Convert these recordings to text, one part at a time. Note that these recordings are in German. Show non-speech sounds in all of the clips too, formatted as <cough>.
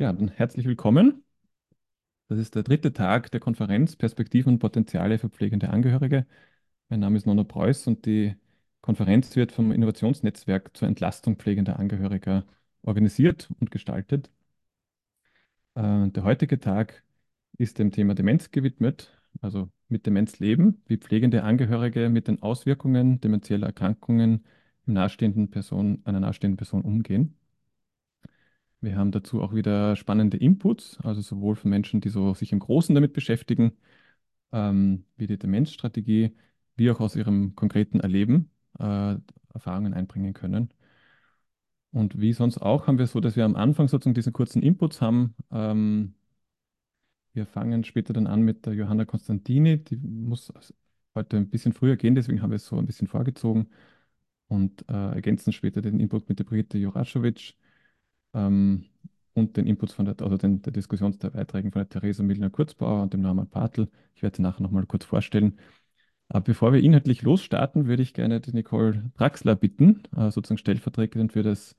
Ja, dann herzlich willkommen. Das ist der dritte Tag der Konferenz Perspektiven und Potenziale für pflegende Angehörige. Mein Name ist Nono Preuß und die Konferenz wird vom Innovationsnetzwerk zur Entlastung pflegender Angehöriger organisiert und gestaltet. Äh, der heutige Tag ist dem Thema Demenz gewidmet, also mit Demenz leben, wie pflegende Angehörige mit den Auswirkungen demenzieller Erkrankungen einer nahestehenden Person umgehen. Wir haben dazu auch wieder spannende Inputs, also sowohl von Menschen, die so sich im Großen damit beschäftigen, ähm, wie die Demenzstrategie, wie auch aus ihrem konkreten Erleben äh, Erfahrungen einbringen können. Und wie sonst auch haben wir so, dass wir am Anfang sozusagen diese kurzen Inputs haben. Ähm, wir fangen später dann an mit der Johanna Konstantini, die muss heute ein bisschen früher gehen, deswegen haben wir es so ein bisschen vorgezogen und äh, ergänzen später den Input mit der Brigitte Juraschowitsch ähm, und den Inputs von der, also den, der Diskussionsbeiträgen von der Theresa Milner-Kurzbauer und dem Norman Bartel. Ich werde sie nachher nochmal kurz vorstellen. Aber bevor wir inhaltlich losstarten, würde ich gerne die Nicole Draxler bitten, äh, sozusagen stellvertretend für das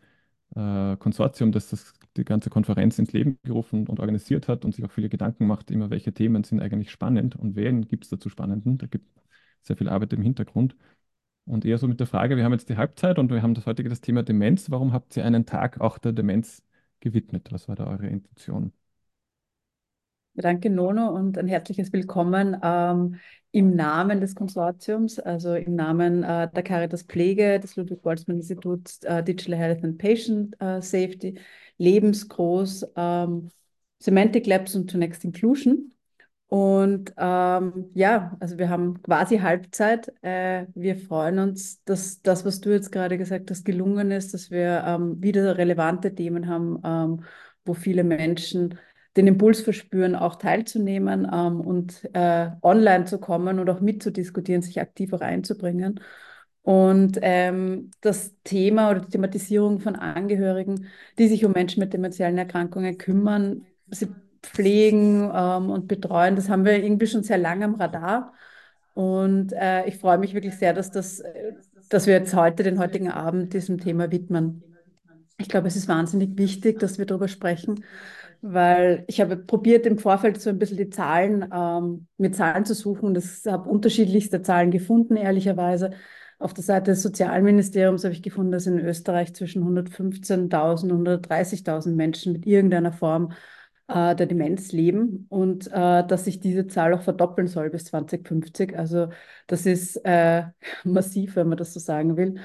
äh, Konsortium, das, das die ganze Konferenz ins Leben gerufen und organisiert hat und sich auch viele Gedanken macht, immer welche Themen sind eigentlich spannend und wen gibt es dazu Spannenden. Da gibt es sehr viel Arbeit im Hintergrund. Und eher so mit der Frage, wir haben jetzt die Halbzeit und wir haben das heutige das Thema Demenz. Warum habt ihr einen Tag auch der Demenz gewidmet? Was war da eure Intention? Danke, Nono, und ein herzliches Willkommen ähm, im Namen des Konsortiums, also im Namen äh, der Caritas Pflege, des Ludwig-Boltzmann-Instituts äh, Digital Health and Patient äh, Safety, Lebensgroß, ähm, Semantic Labs und Next Inclusion. Und ähm, ja, also wir haben quasi Halbzeit. Äh, wir freuen uns, dass das, was du jetzt gerade gesagt hast, gelungen ist, dass wir ähm, wieder relevante Themen haben, ähm, wo viele Menschen den Impuls verspüren, auch teilzunehmen ähm, und äh, online zu kommen und auch mitzudiskutieren, sich aktiv auch einzubringen. Und ähm, das Thema oder die Thematisierung von Angehörigen, die sich um Menschen mit demenziellen Erkrankungen kümmern, sie pflegen ähm, und betreuen. Das haben wir irgendwie schon sehr lange am Radar. Und äh, ich freue mich wirklich sehr, dass, das, dass wir jetzt heute, den heutigen Abend, diesem Thema widmen. Ich glaube, es ist wahnsinnig wichtig, dass wir darüber sprechen, weil ich habe probiert, im Vorfeld so ein bisschen die Zahlen, ähm, mit Zahlen zu suchen. Das habe unterschiedlichste Zahlen gefunden, ehrlicherweise. Auf der Seite des Sozialministeriums habe ich gefunden, dass in Österreich zwischen 115.000 und 130.000 Menschen mit irgendeiner Form äh, der Demenz leben und äh, dass sich diese Zahl auch verdoppeln soll bis 2050. Also das ist äh, <laughs> massiv, wenn man das so sagen will.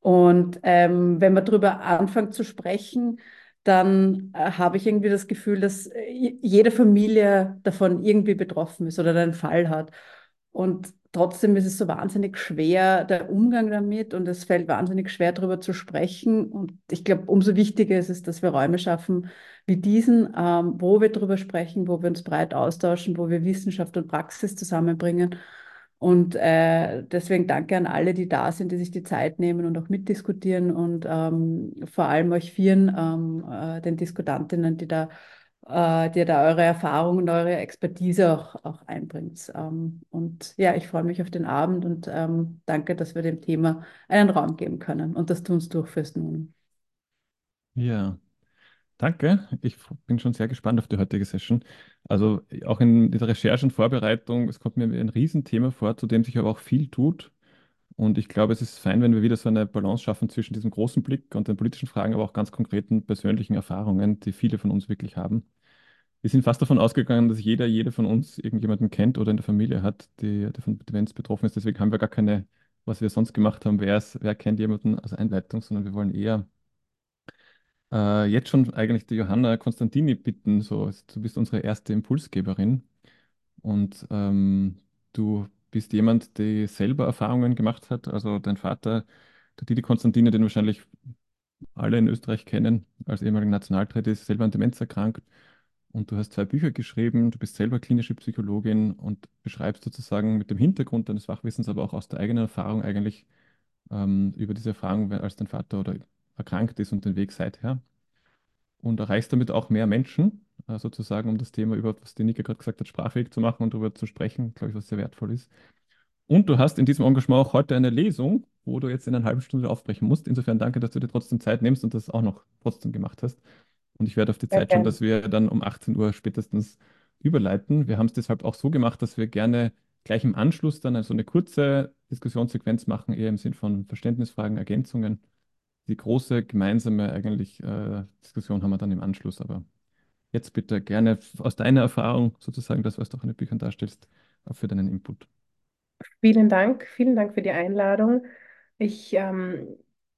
Und ähm, wenn man darüber anfängt zu sprechen, dann äh, habe ich irgendwie das Gefühl, dass äh, jede Familie davon irgendwie betroffen ist oder einen Fall hat. Und trotzdem ist es so wahnsinnig schwer, der Umgang damit und es fällt wahnsinnig schwer, darüber zu sprechen. Und ich glaube, umso wichtiger ist es, dass wir Räume schaffen wie diesen, ähm, wo wir darüber sprechen, wo wir uns breit austauschen, wo wir Wissenschaft und Praxis zusammenbringen. Und äh, deswegen danke an alle, die da sind, die sich die Zeit nehmen und auch mitdiskutieren und ähm, vor allem euch Vieren, ähm, äh, den Diskutantinnen, die da äh, die da eure Erfahrungen und eure Expertise auch, auch einbringt. Ähm, und ja, ich freue mich auf den Abend und ähm, danke, dass wir dem Thema einen Raum geben können und das tun es durchführst nun. Ja, danke. Ich bin schon sehr gespannt auf die heutige Session. Also auch in dieser Recherche und Vorbereitung, es kommt mir ein Riesenthema vor, zu dem sich aber auch viel tut. Und ich glaube, es ist fein, wenn wir wieder so eine Balance schaffen zwischen diesem großen Blick und den politischen Fragen, aber auch ganz konkreten persönlichen Erfahrungen, die viele von uns wirklich haben wir sind fast davon ausgegangen, dass jeder, jede von uns irgendjemanden kennt oder in der Familie hat, der von Demenz betroffen ist. Deswegen haben wir gar keine, was wir sonst gemacht haben, wer, ist, wer kennt jemanden als Einleitung, sondern wir wollen eher äh, jetzt schon eigentlich die Johanna Konstantini bitten. So, du bist unsere erste Impulsgeberin und ähm, du bist jemand, der selber Erfahrungen gemacht hat. Also dein Vater, der Didi Konstantini, den wahrscheinlich alle in Österreich kennen, als ehemaliger Nationaltrainer, ist selber an Demenz erkrankt und du hast zwei Bücher geschrieben, du bist selber klinische Psychologin und beschreibst sozusagen mit dem Hintergrund deines Fachwissens, aber auch aus der eigenen Erfahrung eigentlich ähm, über diese Erfahrung, als dein Vater oder erkrankt ist und den Weg seither. Und erreichst damit auch mehr Menschen, äh, sozusagen, um das Thema über, was die Nika gerade gesagt hat, sprachfähig zu machen und darüber zu sprechen, glaube ich, was sehr wertvoll ist. Und du hast in diesem Engagement auch heute eine Lesung, wo du jetzt in einer halben Stunde aufbrechen musst. Insofern danke, dass du dir trotzdem Zeit nimmst und das auch noch trotzdem gemacht hast. Und ich werde auf die Zeit schauen, dass wir dann um 18 Uhr spätestens überleiten. Wir haben es deshalb auch so gemacht, dass wir gerne gleich im Anschluss dann also eine kurze Diskussionssequenz machen, eher im Sinn von Verständnisfragen, Ergänzungen. Die große gemeinsame eigentlich äh, Diskussion haben wir dann im Anschluss, aber jetzt bitte gerne aus deiner Erfahrung sozusagen, das, was du auch in den Büchern darstellst, auch für deinen Input. Vielen Dank, vielen Dank für die Einladung. Ich ähm,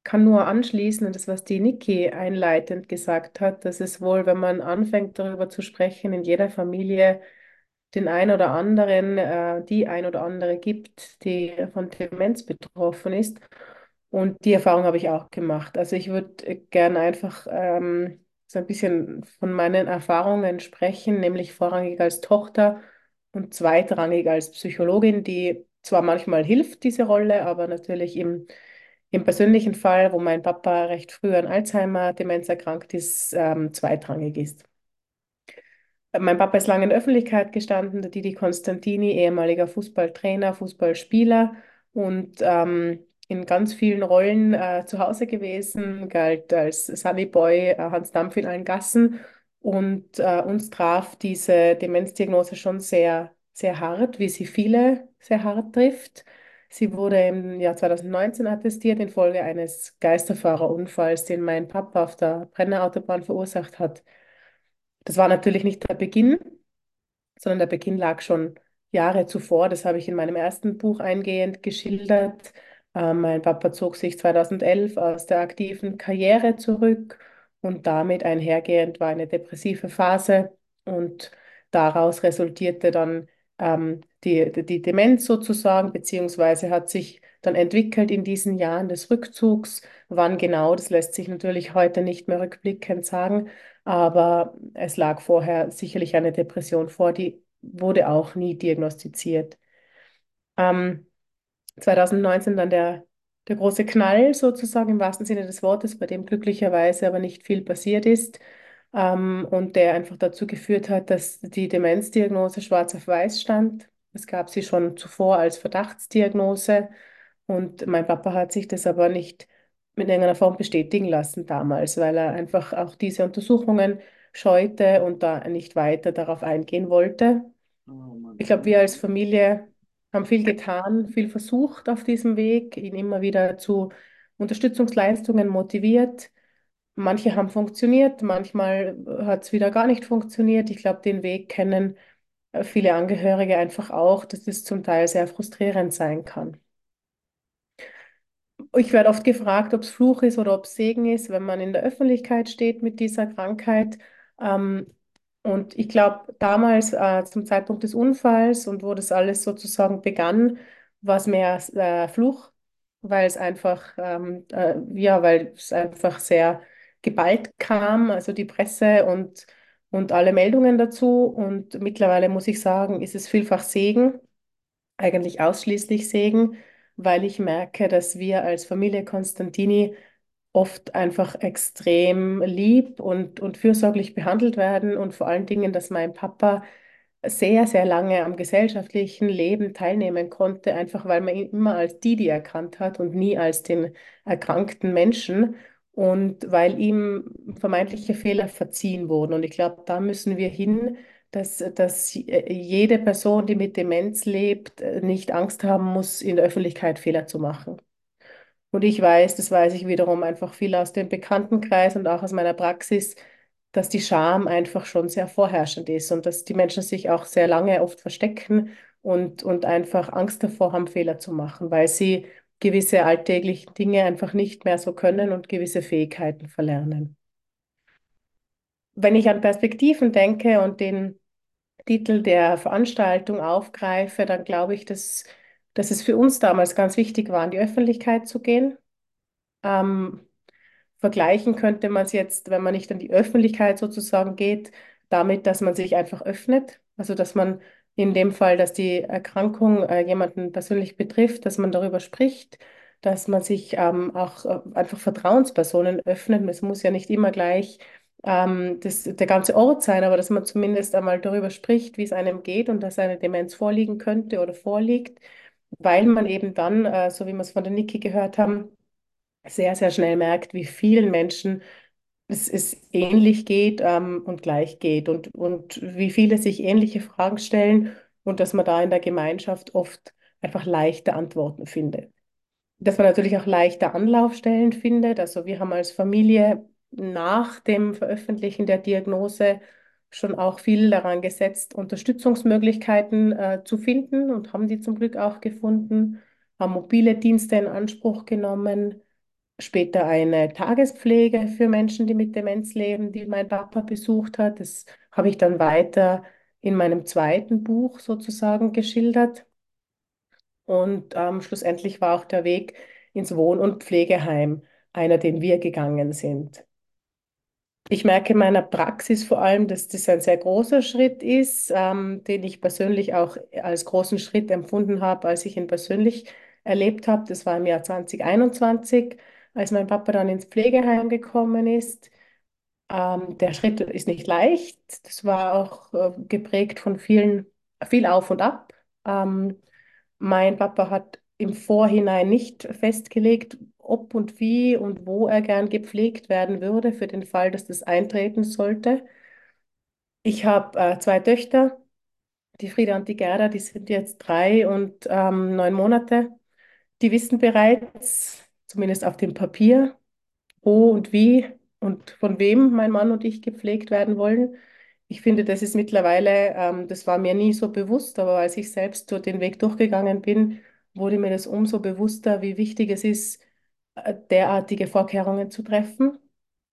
kann nur anschließen an das, was die Niki einleitend gesagt hat, dass es wohl, wenn man anfängt darüber zu sprechen, in jeder Familie den ein oder anderen, äh, die ein oder andere gibt, die von Demenz betroffen ist. Und die Erfahrung habe ich auch gemacht. Also ich würde gerne einfach ähm, so ein bisschen von meinen Erfahrungen sprechen, nämlich vorrangig als Tochter und zweitrangig als Psychologin, die zwar manchmal hilft, diese Rolle, aber natürlich im, im persönlichen Fall, wo mein Papa recht früh an Alzheimer-Demenz erkrankt ist, ähm, zweitrangig ist. Mein Papa ist lange in Öffentlichkeit gestanden, der Didi Constantini, ehemaliger Fußballtrainer, Fußballspieler und ähm, in ganz vielen Rollen äh, zu Hause gewesen, galt als Sunny Boy, äh, Hans Dampf in allen Gassen und äh, uns traf diese Demenzdiagnose schon sehr, sehr hart, wie sie viele sehr hart trifft. Sie wurde im Jahr 2019 attestiert infolge eines Geisterfahrerunfalls, den mein Papa auf der Brennerautobahn verursacht hat. Das war natürlich nicht der Beginn, sondern der Beginn lag schon Jahre zuvor. Das habe ich in meinem ersten Buch eingehend geschildert. Äh, mein Papa zog sich 2011 aus der aktiven Karriere zurück und damit einhergehend war eine depressive Phase und daraus resultierte dann ähm, die, die Demenz sozusagen, beziehungsweise hat sich dann entwickelt in diesen Jahren des Rückzugs. Wann genau, das lässt sich natürlich heute nicht mehr rückblickend sagen, aber es lag vorher sicherlich eine Depression vor, die wurde auch nie diagnostiziert. Ähm, 2019 dann der, der große Knall sozusagen im wahrsten Sinne des Wortes, bei dem glücklicherweise aber nicht viel passiert ist ähm, und der einfach dazu geführt hat, dass die Demenzdiagnose schwarz auf weiß stand. Es gab sie schon zuvor als Verdachtsdiagnose und mein Papa hat sich das aber nicht mit irgendeiner Form bestätigen lassen damals, weil er einfach auch diese Untersuchungen scheute und da nicht weiter darauf eingehen wollte. Ich glaube, wir als Familie haben viel getan, viel versucht auf diesem Weg, ihn immer wieder zu Unterstützungsleistungen motiviert. Manche haben funktioniert, manchmal hat es wieder gar nicht funktioniert. Ich glaube, den Weg kennen äh, viele Angehörige einfach auch, dass es zum Teil sehr frustrierend sein kann. Ich werde oft gefragt, ob es Fluch ist oder ob es Segen ist, wenn man in der Öffentlichkeit steht mit dieser Krankheit. Ähm, und ich glaube, damals äh, zum Zeitpunkt des Unfalls und wo das alles sozusagen begann, war es mehr äh, Fluch, weil es einfach, ähm, äh, ja, weil es einfach sehr geballt kam, also die Presse und, und alle Meldungen dazu. Und mittlerweile muss ich sagen, ist es vielfach Segen, eigentlich ausschließlich Segen, weil ich merke, dass wir als Familie Constantini oft einfach extrem lieb und, und fürsorglich behandelt werden und vor allen Dingen, dass mein Papa sehr, sehr lange am gesellschaftlichen Leben teilnehmen konnte, einfach weil man ihn immer als Didi erkannt hat und nie als den erkrankten Menschen und weil ihm vermeintliche Fehler verziehen wurden. Und ich glaube, da müssen wir hin, dass, dass jede Person, die mit Demenz lebt, nicht Angst haben muss, in der Öffentlichkeit Fehler zu machen. Und ich weiß, das weiß ich wiederum einfach viel aus dem Bekanntenkreis und auch aus meiner Praxis, dass die Scham einfach schon sehr vorherrschend ist und dass die Menschen sich auch sehr lange oft verstecken und, und einfach Angst davor haben, Fehler zu machen, weil sie gewisse alltägliche Dinge einfach nicht mehr so können und gewisse Fähigkeiten verlernen. Wenn ich an Perspektiven denke und den Titel der Veranstaltung aufgreife, dann glaube ich, dass, dass es für uns damals ganz wichtig war, in die Öffentlichkeit zu gehen. Ähm, vergleichen könnte man es jetzt, wenn man nicht an die Öffentlichkeit sozusagen geht, damit, dass man sich einfach öffnet. Also dass man in dem Fall, dass die Erkrankung äh, jemanden persönlich betrifft, dass man darüber spricht, dass man sich ähm, auch äh, einfach Vertrauenspersonen öffnet. Es muss ja nicht immer gleich ähm, das, der ganze Ort sein, aber dass man zumindest einmal darüber spricht, wie es einem geht und dass eine Demenz vorliegen könnte oder vorliegt, weil man eben dann, äh, so wie wir es von der Niki gehört haben, sehr, sehr schnell merkt, wie vielen Menschen es, es ähnlich geht ähm, und gleich geht und, und wie viele sich ähnliche Fragen stellen und dass man da in der Gemeinschaft oft einfach leichte Antworten findet. Dass man natürlich auch leichte Anlaufstellen findet. Also wir haben als Familie nach dem Veröffentlichen der Diagnose schon auch viel daran gesetzt, Unterstützungsmöglichkeiten äh, zu finden und haben die zum Glück auch gefunden, haben mobile Dienste in Anspruch genommen später eine Tagespflege für Menschen, die mit Demenz leben, die mein Papa besucht hat. Das habe ich dann weiter in meinem zweiten Buch sozusagen geschildert. Und ähm, schlussendlich war auch der Weg ins Wohn- und Pflegeheim einer, den wir gegangen sind. Ich merke in meiner Praxis vor allem, dass das ein sehr großer Schritt ist, ähm, den ich persönlich auch als großen Schritt empfunden habe, als ich ihn persönlich erlebt habe. Das war im Jahr 2021 als mein Papa dann ins Pflegeheim gekommen ist. Ähm, der Schritt ist nicht leicht. Das war auch äh, geprägt von vielen, viel Auf und Ab. Ähm, mein Papa hat im Vorhinein nicht festgelegt, ob und wie und wo er gern gepflegt werden würde, für den Fall, dass das eintreten sollte. Ich habe äh, zwei Töchter, die Frieda und die Gerda, die sind jetzt drei und ähm, neun Monate. Die wissen bereits, zumindest auf dem Papier, wo und wie und von wem mein Mann und ich gepflegt werden wollen. Ich finde, das ist mittlerweile, ähm, das war mir nie so bewusst, aber als ich selbst durch den Weg durchgegangen bin, wurde mir das umso bewusster, wie wichtig es ist, äh, derartige Vorkehrungen zu treffen.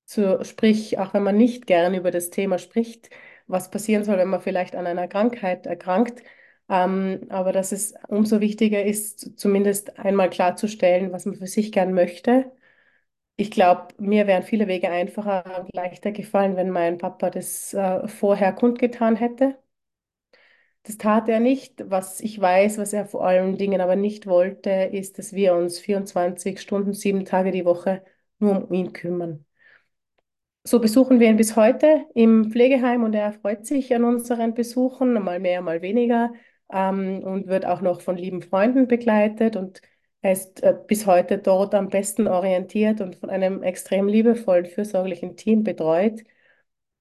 So, sprich, auch wenn man nicht gern über das Thema spricht, was passieren soll, wenn man vielleicht an einer Krankheit erkrankt, ähm, aber dass es umso wichtiger ist, zumindest einmal klarzustellen, was man für sich gern möchte. Ich glaube, mir wären viele Wege einfacher und leichter gefallen, wenn mein Papa das äh, vorher kundgetan hätte. Das tat er nicht. Was ich weiß, was er vor allen Dingen aber nicht wollte, ist, dass wir uns 24 Stunden, sieben Tage die Woche nur um ihn kümmern. So besuchen wir ihn bis heute im Pflegeheim und er freut sich an unseren Besuchen, mal mehr, mal weniger ähm, und wird auch noch von lieben Freunden begleitet und er ist äh, bis heute dort am besten orientiert und von einem extrem liebevollen, fürsorglichen Team betreut.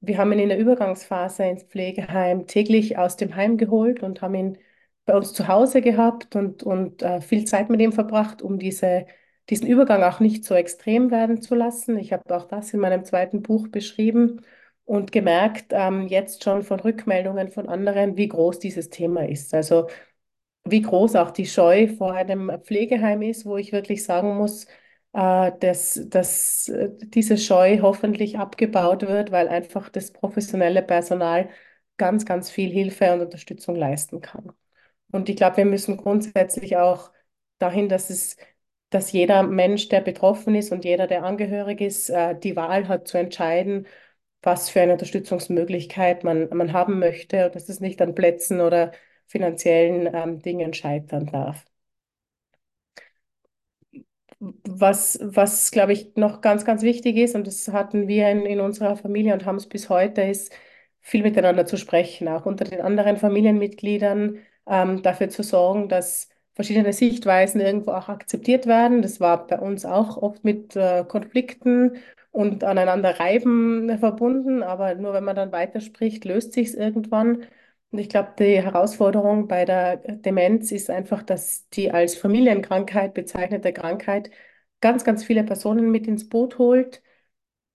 Wir haben ihn in der Übergangsphase ins Pflegeheim täglich aus dem Heim geholt und haben ihn bei uns zu Hause gehabt und, und äh, viel Zeit mit ihm verbracht, um diese, diesen Übergang auch nicht so extrem werden zu lassen. Ich habe auch das in meinem zweiten Buch beschrieben und gemerkt, ähm, jetzt schon von Rückmeldungen von anderen, wie groß dieses Thema ist. Also wie groß auch die Scheu vor einem Pflegeheim ist, wo ich wirklich sagen muss, äh, dass, dass äh, diese Scheu hoffentlich abgebaut wird, weil einfach das professionelle Personal ganz, ganz viel Hilfe und Unterstützung leisten kann. Und ich glaube, wir müssen grundsätzlich auch dahin, dass es dass jeder Mensch, der betroffen ist und jeder, der angehörig ist, äh, die Wahl hat zu entscheiden, was für eine Unterstützungsmöglichkeit man, man haben möchte und dass es nicht an Plätzen oder finanziellen ähm, Dingen scheitern darf. Was, was glaube ich, noch ganz, ganz wichtig ist, und das hatten wir in, in unserer Familie und haben es bis heute, ist, viel miteinander zu sprechen, auch unter den anderen Familienmitgliedern, ähm, dafür zu sorgen, dass verschiedene Sichtweisen irgendwo auch akzeptiert werden. Das war bei uns auch oft mit äh, Konflikten und aneinander reiben verbunden, aber nur wenn man dann weiterspricht, löst sich es irgendwann. Und ich glaube, die Herausforderung bei der Demenz ist einfach, dass die als Familienkrankheit bezeichnete Krankheit ganz, ganz viele Personen mit ins Boot holt,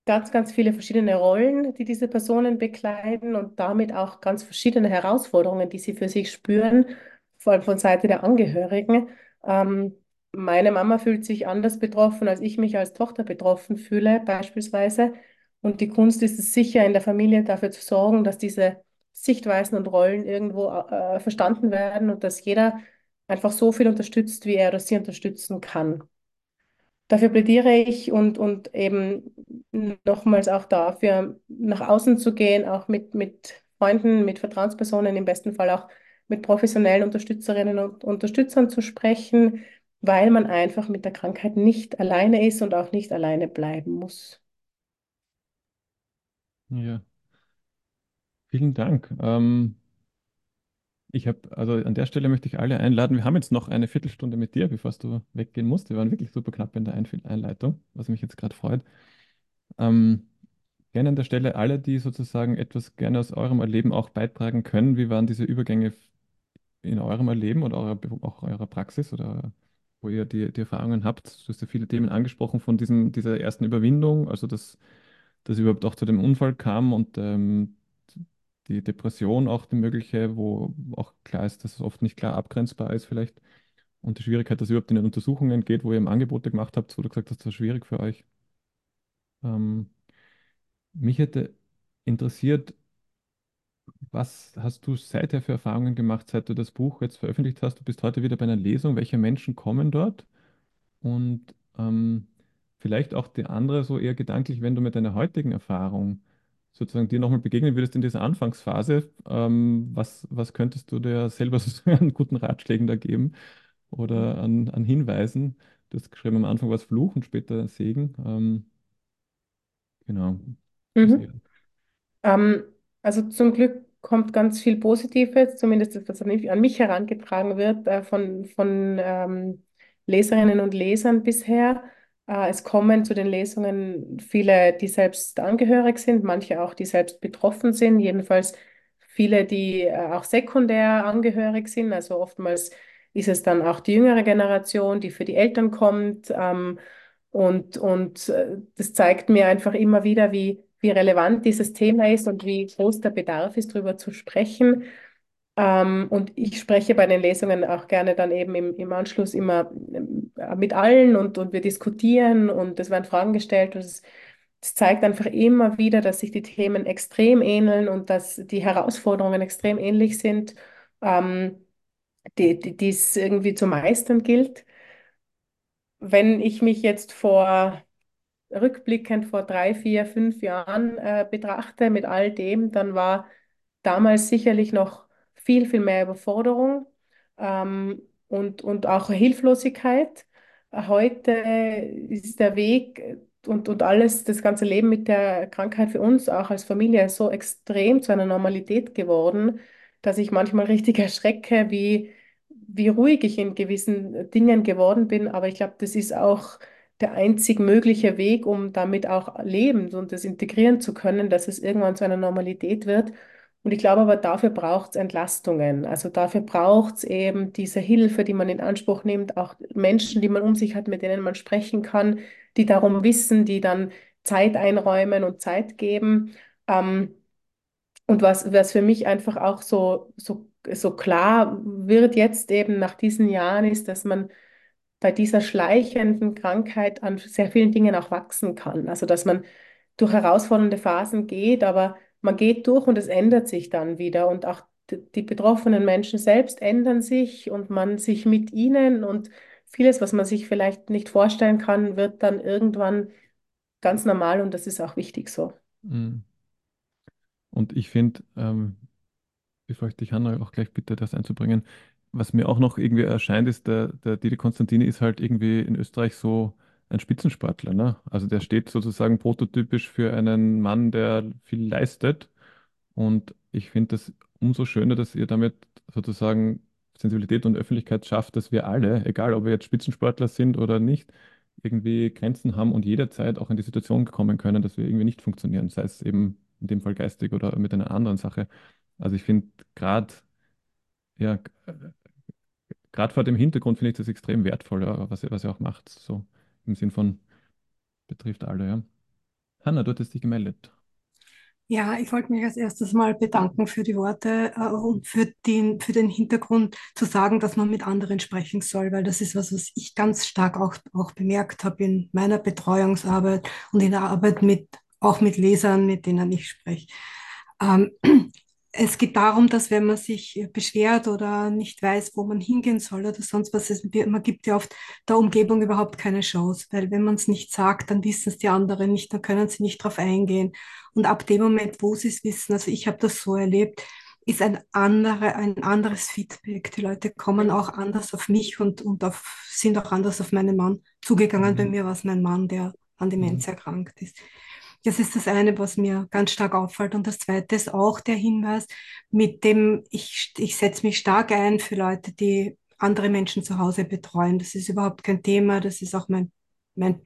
ganz, ganz viele verschiedene Rollen, die diese Personen bekleiden und damit auch ganz verschiedene Herausforderungen, die sie für sich spüren, vor allem von Seite der Angehörigen. Ähm, meine Mama fühlt sich anders betroffen, als ich mich als Tochter betroffen fühle, beispielsweise. Und die Kunst ist es sicher, in der Familie dafür zu sorgen, dass diese Sichtweisen und Rollen irgendwo äh, verstanden werden und dass jeder einfach so viel unterstützt, wie er oder sie unterstützen kann. Dafür plädiere ich und, und eben nochmals auch dafür, nach außen zu gehen, auch mit, mit Freunden, mit Vertrauenspersonen, im besten Fall auch mit professionellen Unterstützerinnen und Unterstützern zu sprechen, weil man einfach mit der Krankheit nicht alleine ist und auch nicht alleine bleiben muss. Ja, vielen Dank. Ähm, ich habe, also an der Stelle möchte ich alle einladen. Wir haben jetzt noch eine Viertelstunde mit dir, bevor du weggehen musst. Wir waren wirklich super knapp in der Einleitung, was mich jetzt gerade freut. Ähm, gerne an der Stelle alle, die sozusagen etwas gerne aus eurem Erleben auch beitragen können. Wie waren diese Übergänge in eurem Erleben oder eurer, auch eurer Praxis oder wo ihr die, die Erfahrungen habt? Du hast ja viele Themen angesprochen von diesem, dieser ersten Überwindung, also dass das überhaupt auch zu dem Unfall kam und ähm, die Depression auch die mögliche, wo auch klar ist, dass es oft nicht klar abgrenzbar ist vielleicht. Und die Schwierigkeit, dass es überhaupt in den Untersuchungen geht, wo ihr Angebote gemacht habt, wo du gesagt hast, das ist schwierig für euch. Ähm, mich hätte interessiert, was hast du seither für Erfahrungen gemacht, seit du das Buch jetzt veröffentlicht hast? Du bist heute wieder bei einer Lesung. Welche Menschen kommen dort? Und ähm, vielleicht auch die andere, so eher gedanklich, wenn du mit deiner heutigen Erfahrung sozusagen dir nochmal begegnen würdest in dieser Anfangsphase, ähm, was, was könntest du dir selber <laughs> sozusagen an guten Ratschlägen da geben oder an, an Hinweisen? Du hast geschrieben, am Anfang war es Fluch und später Segen. Ähm, genau. Mhm. Ähm, also zum Glück kommt ganz viel Positives, zumindest was an mich herangetragen wird, äh, von, von ähm, Leserinnen und Lesern bisher. Äh, es kommen zu den Lesungen viele, die selbst angehörig sind, manche auch, die selbst betroffen sind, jedenfalls viele, die äh, auch sekundär angehörig sind. Also oftmals ist es dann auch die jüngere Generation, die für die Eltern kommt. Ähm, und, und äh, das zeigt mir einfach immer wieder, wie, wie relevant dieses Thema ist und wie groß der Bedarf ist, darüber zu sprechen. Ähm, und ich spreche bei den Lesungen auch gerne dann eben im, im Anschluss immer äh, mit allen und, und wir diskutieren und es werden Fragen gestellt. Und es, es zeigt einfach immer wieder, dass sich die Themen extrem ähneln und dass die Herausforderungen extrem ähnlich sind, ähm, die, die, die es irgendwie zu meistern gilt. Wenn ich mich jetzt vor rückblickend vor drei, vier, fünf Jahren äh, betrachte mit all dem, dann war damals sicherlich noch viel, viel mehr Überforderung ähm, und, und auch Hilflosigkeit. Heute ist der Weg und, und alles, das ganze Leben mit der Krankheit für uns auch als Familie so extrem zu einer Normalität geworden, dass ich manchmal richtig <laughs> erschrecke, wie, wie ruhig ich in gewissen Dingen geworden bin. Aber ich glaube, das ist auch der einzig mögliche Weg, um damit auch leben und das integrieren zu können, dass es irgendwann zu einer Normalität wird. Und ich glaube aber, dafür braucht es Entlastungen. Also dafür braucht es eben diese Hilfe, die man in Anspruch nimmt, auch Menschen, die man um sich hat, mit denen man sprechen kann, die darum wissen, die dann Zeit einräumen und Zeit geben. Ähm, und was, was für mich einfach auch so, so, so klar wird jetzt eben nach diesen Jahren, ist, dass man bei dieser schleichenden Krankheit an sehr vielen Dingen auch wachsen kann. Also dass man durch herausfordernde Phasen geht, aber man geht durch und es ändert sich dann wieder und auch die betroffenen Menschen selbst ändern sich und man sich mit ihnen und vieles, was man sich vielleicht nicht vorstellen kann, wird dann irgendwann ganz normal und das ist auch wichtig so. Mhm. Und ich finde, ähm, bevor ich dich, Hanna, auch gleich bitte das einzubringen, was mir auch noch irgendwie erscheint, ist, der, der Didi Konstantini ist halt irgendwie in Österreich so ein Spitzensportler. Ne? Also der steht sozusagen prototypisch für einen Mann, der viel leistet. Und ich finde das umso schöner, dass ihr damit sozusagen Sensibilität und Öffentlichkeit schafft, dass wir alle, egal ob wir jetzt Spitzensportler sind oder nicht, irgendwie Grenzen haben und jederzeit auch in die Situation kommen können, dass wir irgendwie nicht funktionieren, sei es eben in dem Fall geistig oder mit einer anderen Sache. Also ich finde gerade ja, gerade vor dem Hintergrund finde ich das extrem wertvoll, ja, was, ihr- was ihr auch macht. So im Sinn von betrifft alle, ja. Hanna, du hattest dich gemeldet. Ja, ich wollte mich als erstes mal bedanken für die Worte äh, und für den, für den Hintergrund zu sagen, dass man mit anderen sprechen soll, weil das ist was, was ich ganz stark auch, auch bemerkt habe in meiner Betreuungsarbeit und in der Arbeit mit, auch mit Lesern, mit denen ich spreche. Ähm, es geht darum, dass wenn man sich beschwert oder nicht weiß, wo man hingehen soll oder sonst was, es, man gibt ja oft der Umgebung überhaupt keine Chance, weil wenn man es nicht sagt, dann wissen es die anderen nicht, dann können sie nicht darauf eingehen. Und ab dem Moment, wo sie es wissen, also ich habe das so erlebt, ist ein, andere, ein anderes Feedback. Die Leute kommen auch anders auf mich und, und auf, sind auch anders auf meinen Mann zugegangen. Bei Mhm. mir war es mein Mann, der an Demenz Mhm. erkrankt ist. Das ist das eine, was mir ganz stark auffällt. Und das zweite ist auch der Hinweis, mit dem ich, ich setze mich stark ein für Leute, die andere Menschen zu Hause betreuen. Das ist überhaupt kein Thema. Das ist auch mein, mein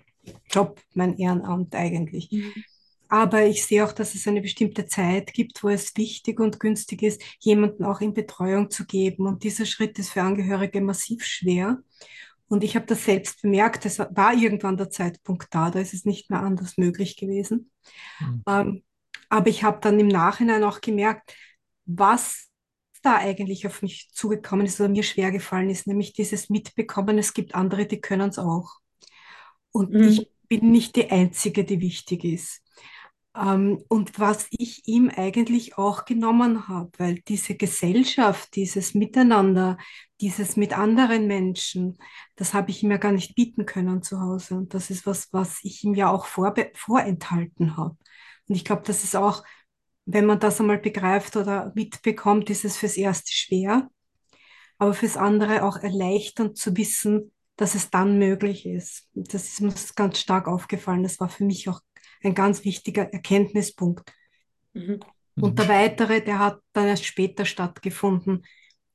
Job, mein Ehrenamt eigentlich. Mhm. aber ich sehe auch, dass es eine bestimmte Zeit gibt, wo es wichtig und günstig ist, jemanden auch in Betreuung zu geben. Und dieser Schritt ist für Angehörige massiv schwer. Und ich habe das selbst bemerkt, es war irgendwann der Zeitpunkt da, da ist es nicht mehr anders möglich gewesen. Mhm. Ähm, aber ich habe dann im Nachhinein auch gemerkt, was da eigentlich auf mich zugekommen ist oder mir schwer gefallen ist, nämlich dieses Mitbekommen, es gibt andere, die können es auch. Und mhm. ich bin nicht die Einzige, die wichtig ist. Ähm, und was ich ihm eigentlich auch genommen habe, weil diese Gesellschaft, dieses Miteinander, dieses mit anderen Menschen, das habe ich ihm ja gar nicht bieten können zu Hause. Und das ist was, was ich ihm ja auch vorenthalten habe. Und ich glaube, das ist auch, wenn man das einmal begreift oder mitbekommt, ist es fürs Erste schwer, aber fürs andere auch erleichternd zu wissen, dass es dann möglich ist. Das ist mir ganz stark aufgefallen. Das war für mich auch ein ganz wichtiger Erkenntnispunkt. Mhm. Und der weitere, der hat dann erst später stattgefunden,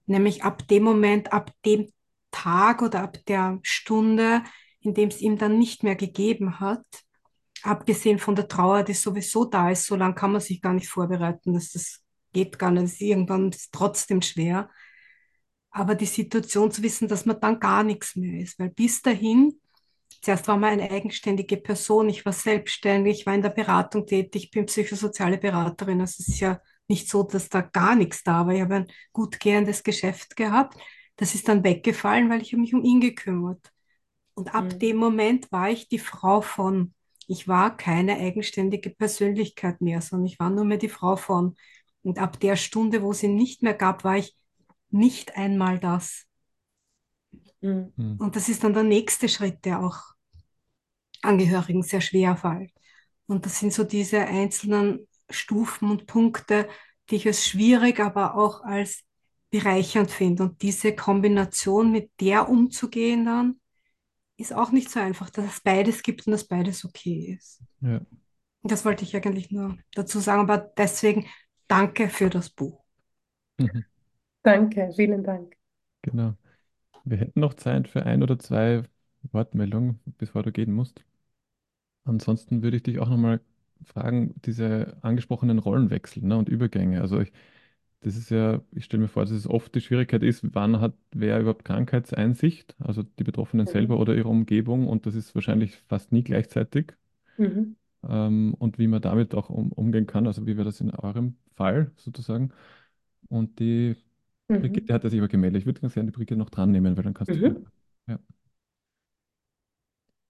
nämlich ab dem Moment, ab dem Tag oder ab der Stunde, in dem es ihm dann nicht mehr gegeben hat, abgesehen von der Trauer, die sowieso da ist, so lange kann man sich gar nicht vorbereiten, dass das geht gar nicht, das ist irgendwann ist trotzdem schwer. Aber die Situation zu wissen, dass man dann gar nichts mehr ist, weil bis dahin Zuerst war man eine eigenständige Person, ich war selbstständig, ich war in der Beratung tätig, ich bin psychosoziale Beraterin. Also es ist ja nicht so, dass da gar nichts da war. Ich habe ein gut gehendes Geschäft gehabt. Das ist dann weggefallen, weil ich mich um ihn gekümmert. Und ab mhm. dem Moment war ich die Frau von. Ich war keine eigenständige Persönlichkeit mehr, sondern ich war nur mehr die Frau von. Und ab der Stunde, wo es ihn nicht mehr gab, war ich nicht einmal das. Mhm. mhm. Und das ist dann der nächste Schritt, der auch Angehörigen sehr schwer fällt. Und das sind so diese einzelnen Stufen und Punkte, die ich als schwierig, aber auch als bereichernd finde. Und diese Kombination mit der umzugehen dann, ist auch nicht so einfach, dass es beides gibt und dass beides okay ist. Ja. Das wollte ich eigentlich nur dazu sagen, aber deswegen danke für das Buch. Mhm. Danke, vielen Dank. Genau. Wir hätten noch Zeit für ein oder zwei Wortmeldungen, bevor du gehen musst. Ansonsten würde ich dich auch nochmal fragen, diese angesprochenen Rollenwechsel ne, und Übergänge. Also ich, das ist ja, ich stelle mir vor, dass es oft die Schwierigkeit ist, wann hat wer überhaupt Krankheitseinsicht, also die Betroffenen mhm. selber oder ihre Umgebung und das ist wahrscheinlich fast nie gleichzeitig. Mhm. Ähm, und wie man damit auch um, umgehen kann, also wie wäre das in eurem Fall sozusagen. Und die Mhm. Brigitte hat sich aber gemeldet. Ich würde ganz gerne die Brigitte noch dran nehmen, weil dann kannst du. Mhm. Ja.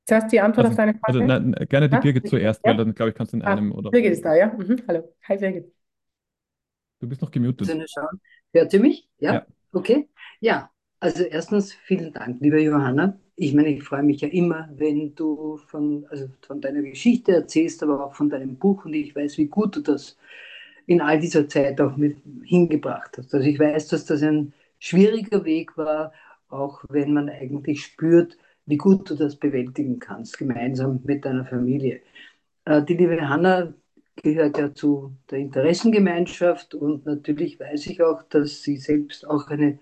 Zuerst die Antwort Also, auf deine also Frage. nein, gerne die Ja? Birgit zuerst, weil Ja? dann glaube ich, kannst du in Ah, einem oder. Birgit ist da, ja? Mhm. Hallo. Hi, Birgit. Du bist noch gemutet. Hört ihr mich? Ja? Ja. Okay. Ja, also erstens vielen Dank, liebe Johanna. Ich meine, ich freue mich ja immer, wenn du von, also von deiner Geschichte erzählst, aber auch von deinem Buch und ich weiß, wie gut du das in all dieser Zeit auch mit hingebracht hast. Also ich weiß, dass das ein schwieriger Weg war, auch wenn man eigentlich spürt, wie gut du das bewältigen kannst, gemeinsam mit deiner Familie. Äh, die liebe Hanna gehört ja zu der Interessengemeinschaft und natürlich weiß ich auch, dass sie selbst auch eine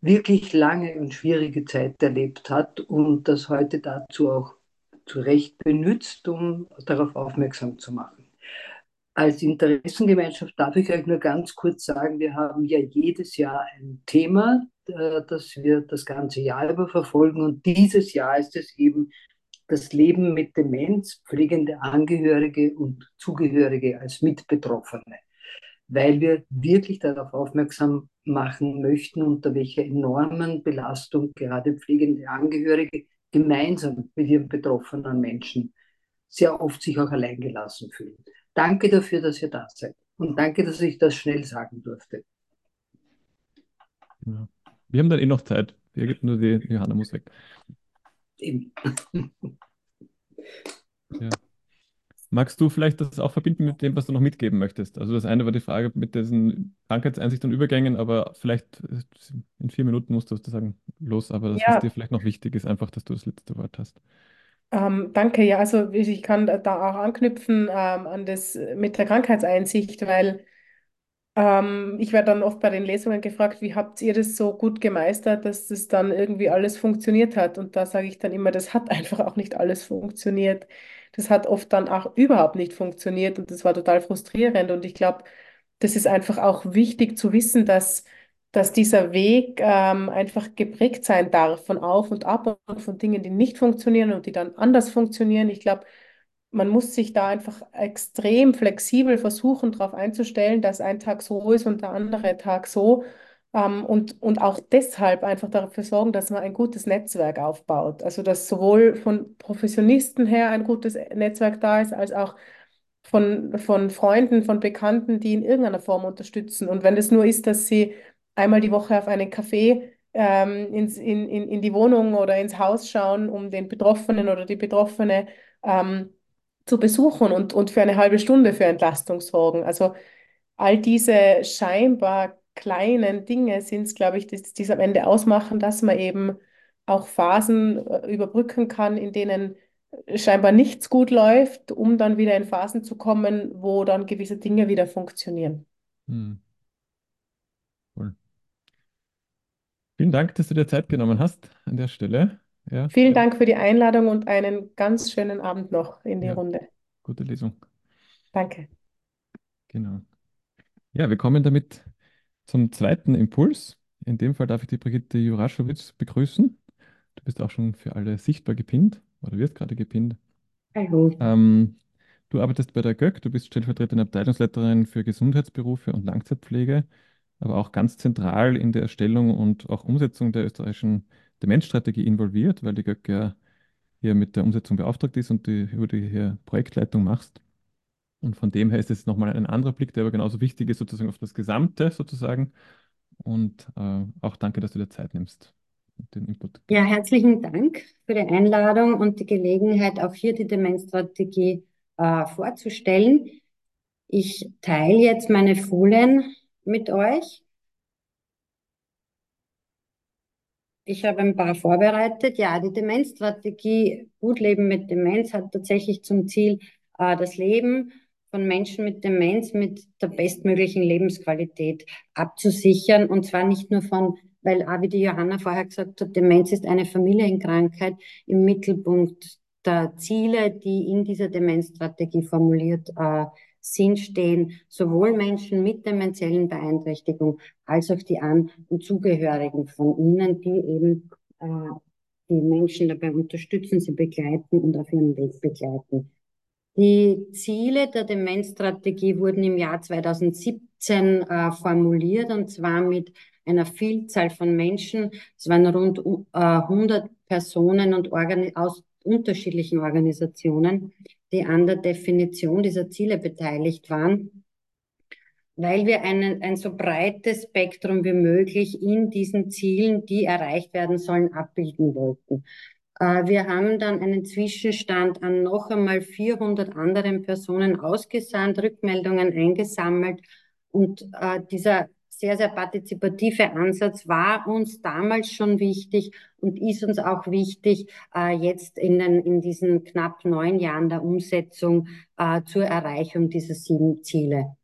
wirklich lange und schwierige Zeit erlebt hat und das heute dazu auch zu Recht benutzt, um darauf aufmerksam zu machen. Als Interessengemeinschaft darf ich euch nur ganz kurz sagen, wir haben ja jedes Jahr ein Thema, äh, das wir das ganze Jahr über verfolgen. Und dieses Jahr ist es eben das Leben mit Demenz, pflegende Angehörige und Zugehörige als Mitbetroffene, weil wir wirklich darauf aufmerksam machen möchten, unter welcher enormen Belastung gerade pflegende Angehörige gemeinsam mit ihren betroffenen Menschen sehr oft sich auch alleingelassen fühlen. Danke dafür, dass ihr da seid. Und danke, dass ich das schnell sagen durfte. Ja. Wir haben dann eh noch Zeit. Hier gibt nur die Johanna muss weg. Eben. <laughs> Ja. Magst du vielleicht das auch verbinden mit dem, was du noch mitgeben möchtest? Also das eine war die Frage mit diesen Krankheitseinsicht und Übergängen, aber vielleicht in vier Minuten musst du das sagen los, aber das, was dir vielleicht noch wichtig ist, einfach, dass du das letzte Wort hast. Ähm, danke, ja, also ich kann da auch anknüpfen ähm, an das mit der Krankheitseinsicht, weil Ähm, ich werde dann oft bei den Lesungen gefragt, wie habt ihr das so gut gemeistert, dass das dann irgendwie alles funktioniert hat? Und da sage ich dann immer, das hat <laughs> einfach auch nicht alles funktioniert. Das hat oft dann auch überhaupt nicht funktioniert und das war total frustrierend. Und ich glaube, das ist einfach auch wichtig zu wissen, dass, dass dieser Weg ähm, einfach geprägt sein darf von Auf und Ab und von Dingen, die nicht funktionieren und die dann anders funktionieren. Ich glaube, man muss sich da einfach extrem flexibel versuchen, darauf einzustellen, dass ein Tag so ist und der andere Tag so. Ähm, und, und auch deshalb einfach dafür sorgen, dass man ein gutes Netzwerk aufbaut. Also dass sowohl von Professionisten her ein gutes Netzwerk da ist, als auch von, von Freunden, von Bekannten, die in irgendeiner Form unterstützen. Und wenn es nur ist, dass sie einmal die Woche auf einen Kaffee ähm, in, in, in die Wohnung oder ins Haus schauen, um den Betroffenen oder die Betroffene ähm, zu besuchen und, und für eine halbe Stunde für Entlastung sorgen. Also all diese scheinbar kleinen Dinge sind es, glaube ich, die es am Ende ausmachen, dass man eben auch Phasen äh, überbrücken kann, in denen scheinbar nichts gut läuft, um dann wieder in Phasen zu kommen, wo dann gewisse Dinge wieder funktionieren. Hm. Vielen Dank, dass du dir Zeit genommen hast an der Stelle. Ja. Vielen Dank für die Einladung und einen ganz schönen Abend noch in die Ja, Runde. gute Lesung. Danke. Genau. Ja, wir kommen damit zum zweiten Impuls. In dem Fall darf ich die Brigitte Juraschowitz begrüßen. Du bist auch schon für alle sichtbar gepinnt oder wirst gerade gepinnt. Hallo. Ähm, du arbeitest bei der GÖG, du bist stellvertretende Abteilungsleiterin für Gesundheitsberufe und Langzeitpflege, aber auch ganz zentral in der Erstellung und auch Umsetzung der österreichischen Demenzstrategie involviert, weil die GÖG ja hier mit der Umsetzung beauftragt ist und die, über die hier Projektleitung machst. Und von dem her ist es nochmal ein anderer Blick, der aber genauso wichtig ist, sozusagen auf das Gesamte sozusagen. Und äh, auch danke, dass du dir Zeit nimmst den Input. Ja, herzlichen Dank für die Einladung und die Gelegenheit, auch hier die Demenzstrategie äh, vorzustellen. Ich teile jetzt meine Folien mit euch. Ich habe ein paar vorbereitet. Ja, die Demenzstrategie Gut Leben mit Demenz hat tatsächlich zum Ziel, äh, das Leben von Menschen mit Demenz mit der bestmöglichen Lebensqualität abzusichern. Und zwar nicht nur von, weil, auch wie die Johanna vorher gesagt hat, Demenz ist eine Familienkrankheit im Mittelpunkt der Ziele, die in dieser Demenzstrategie formuliert äh, sind, stehen sowohl Menschen mit dementiellen Beeinträchtigung als auch die An- und Zugehörigen von ihnen, die eben äh, die Menschen dabei unterstützen, sie begleiten und auf ihrem Weg begleiten. Die Ziele der Demenzstrategie wurden im Jahr 2017 äh, formuliert und zwar mit einer Vielzahl von Menschen. Es waren rund äh, 100 Personen und Organi aus unterschiedlichen Organisationen, die an der Definition dieser Ziele beteiligt waren, weil wir einen, ein so breites Spektrum wie möglich in diesen Zielen, die erreicht werden sollen, abbilden wollten. Äh, wir haben dann einen Zwischenstand an noch einmal 400 anderen Personen ausgesandt, Rückmeldungen eingesammelt und äh, dieser sehr, sehr partizipative Ansatz war uns damals schon wichtig und ist uns auch wichtig, äh, jetzt in, den, in diesen knapp neun Jahren der Umsetzung äh, zur Erreichung dieser sieben Ziele.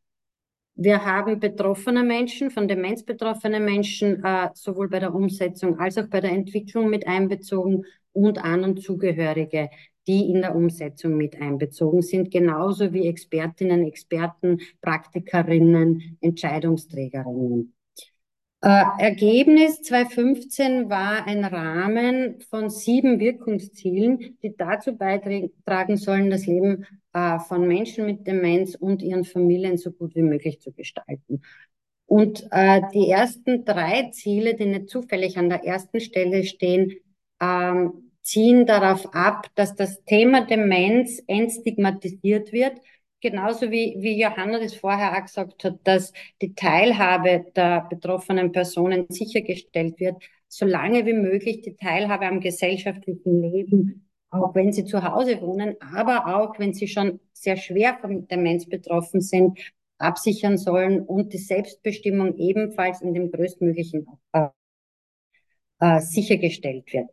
Wir haben betroffene Menschen, von Demenz betroffene Menschen, äh, sowohl bei der Umsetzung als auch bei der Entwicklung mit einbezogen und An- und Zugehörige, die in der Umsetzung mit einbezogen sind, genauso wie Expertinnen, Experten, Praktikerinnen, Entscheidungsträgerinnen. Äh, Ergebnis 2015 war ein Rahmen von sieben Wirkungszielen, die dazu beitragen sollen, das Leben äh, von Menschen mit Demenz und ihren Familien so gut wie möglich zu gestalten. Und äh, die ersten drei Ziele, die nicht zufällig an der ersten Stelle stehen, ähm, ziehen darauf ab, dass das Thema Demenz entstigmatisiert wird, genauso wie, wie Johanna das vorher auch gesagt hat, dass die Teilhabe der betroffenen Personen sichergestellt wird, solange wie möglich die Teilhabe am gesellschaftlichen Leben, auch wenn sie zu Hause wohnen, aber auch wenn sie schon sehr schwer von Demenz betroffen sind, absichern sollen und die Selbstbestimmung ebenfalls in dem größtmöglichen äh, sichergestellt wird.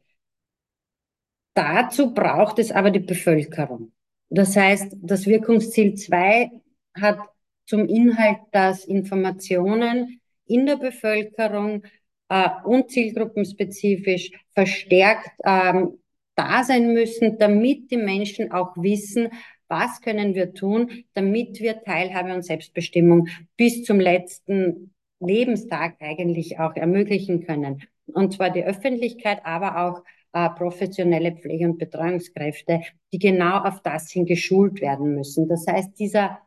Dazu braucht es aber die Bevölkerung. Das heißt, das Wirkungsziel 2 hat zum Inhalt, dass Informationen in der Bevölkerung äh, und zielgruppenspezifisch verstärkt ähm, da sein müssen, damit die Menschen auch wissen, was können wir tun, damit wir Teilhabe und Selbstbestimmung bis zum letzten Lebenstag eigentlich auch ermöglichen können. Und zwar die Öffentlichkeit, aber auch professionelle Pflege- und Betreuungskräfte, die genau auf das hin geschult werden müssen. Das heißt, dieser,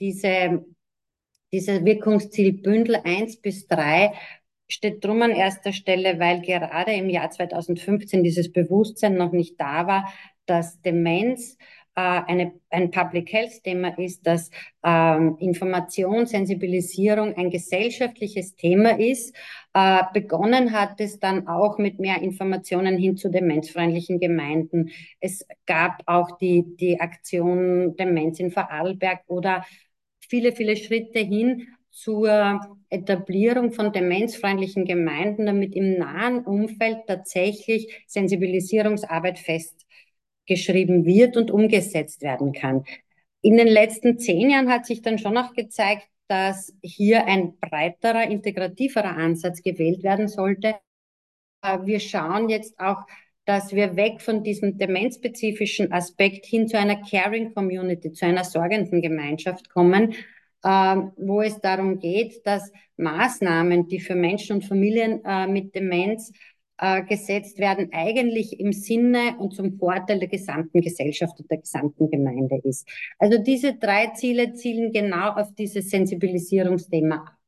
diese, dieser Wirkungsziel Bündel 1 bis 3 steht drum an erster Stelle, weil gerade im Jahr 2015 dieses Bewusstsein noch nicht da war, dass Demenz äh, eine, ein Public Health Thema ist, dass ähm, Information, Sensibilisierung ein gesellschaftliches Thema ist. Äh, begonnen hat es dann auch mit mehr Informationen hin zu demenzfreundlichen Gemeinden. Es gab auch die, die Aktion Demenz in Vorarlberg oder viele, viele Schritte hin zur Etablierung von demenzfreundlichen Gemeinden, damit im nahen Umfeld tatsächlich Sensibilisierungsarbeit festgeschrieben wird und umgesetzt werden kann. In den letzten zehn Jahren hat sich dann schon auch gezeigt, dass hier ein breiterer, integrativerer Ansatz gewählt werden sollte. Äh, wir schauen jetzt auch, dass wir weg von diesem demenzspezifischen Aspekt hin zu einer Caring Community, zu einer sorgenden Gemeinschaft kommen, ähm, wo es darum geht, dass Maßnahmen, die für Menschen und Familien äh, mit Demenz äh, gesetzt werden, eigentlich im Sinne und zum Vorteil der gesamten Gesellschaft und der gesamten Gemeinde ist. Also diese drei Ziele zielen genau auf dieses Sensibilisierungsthema ab.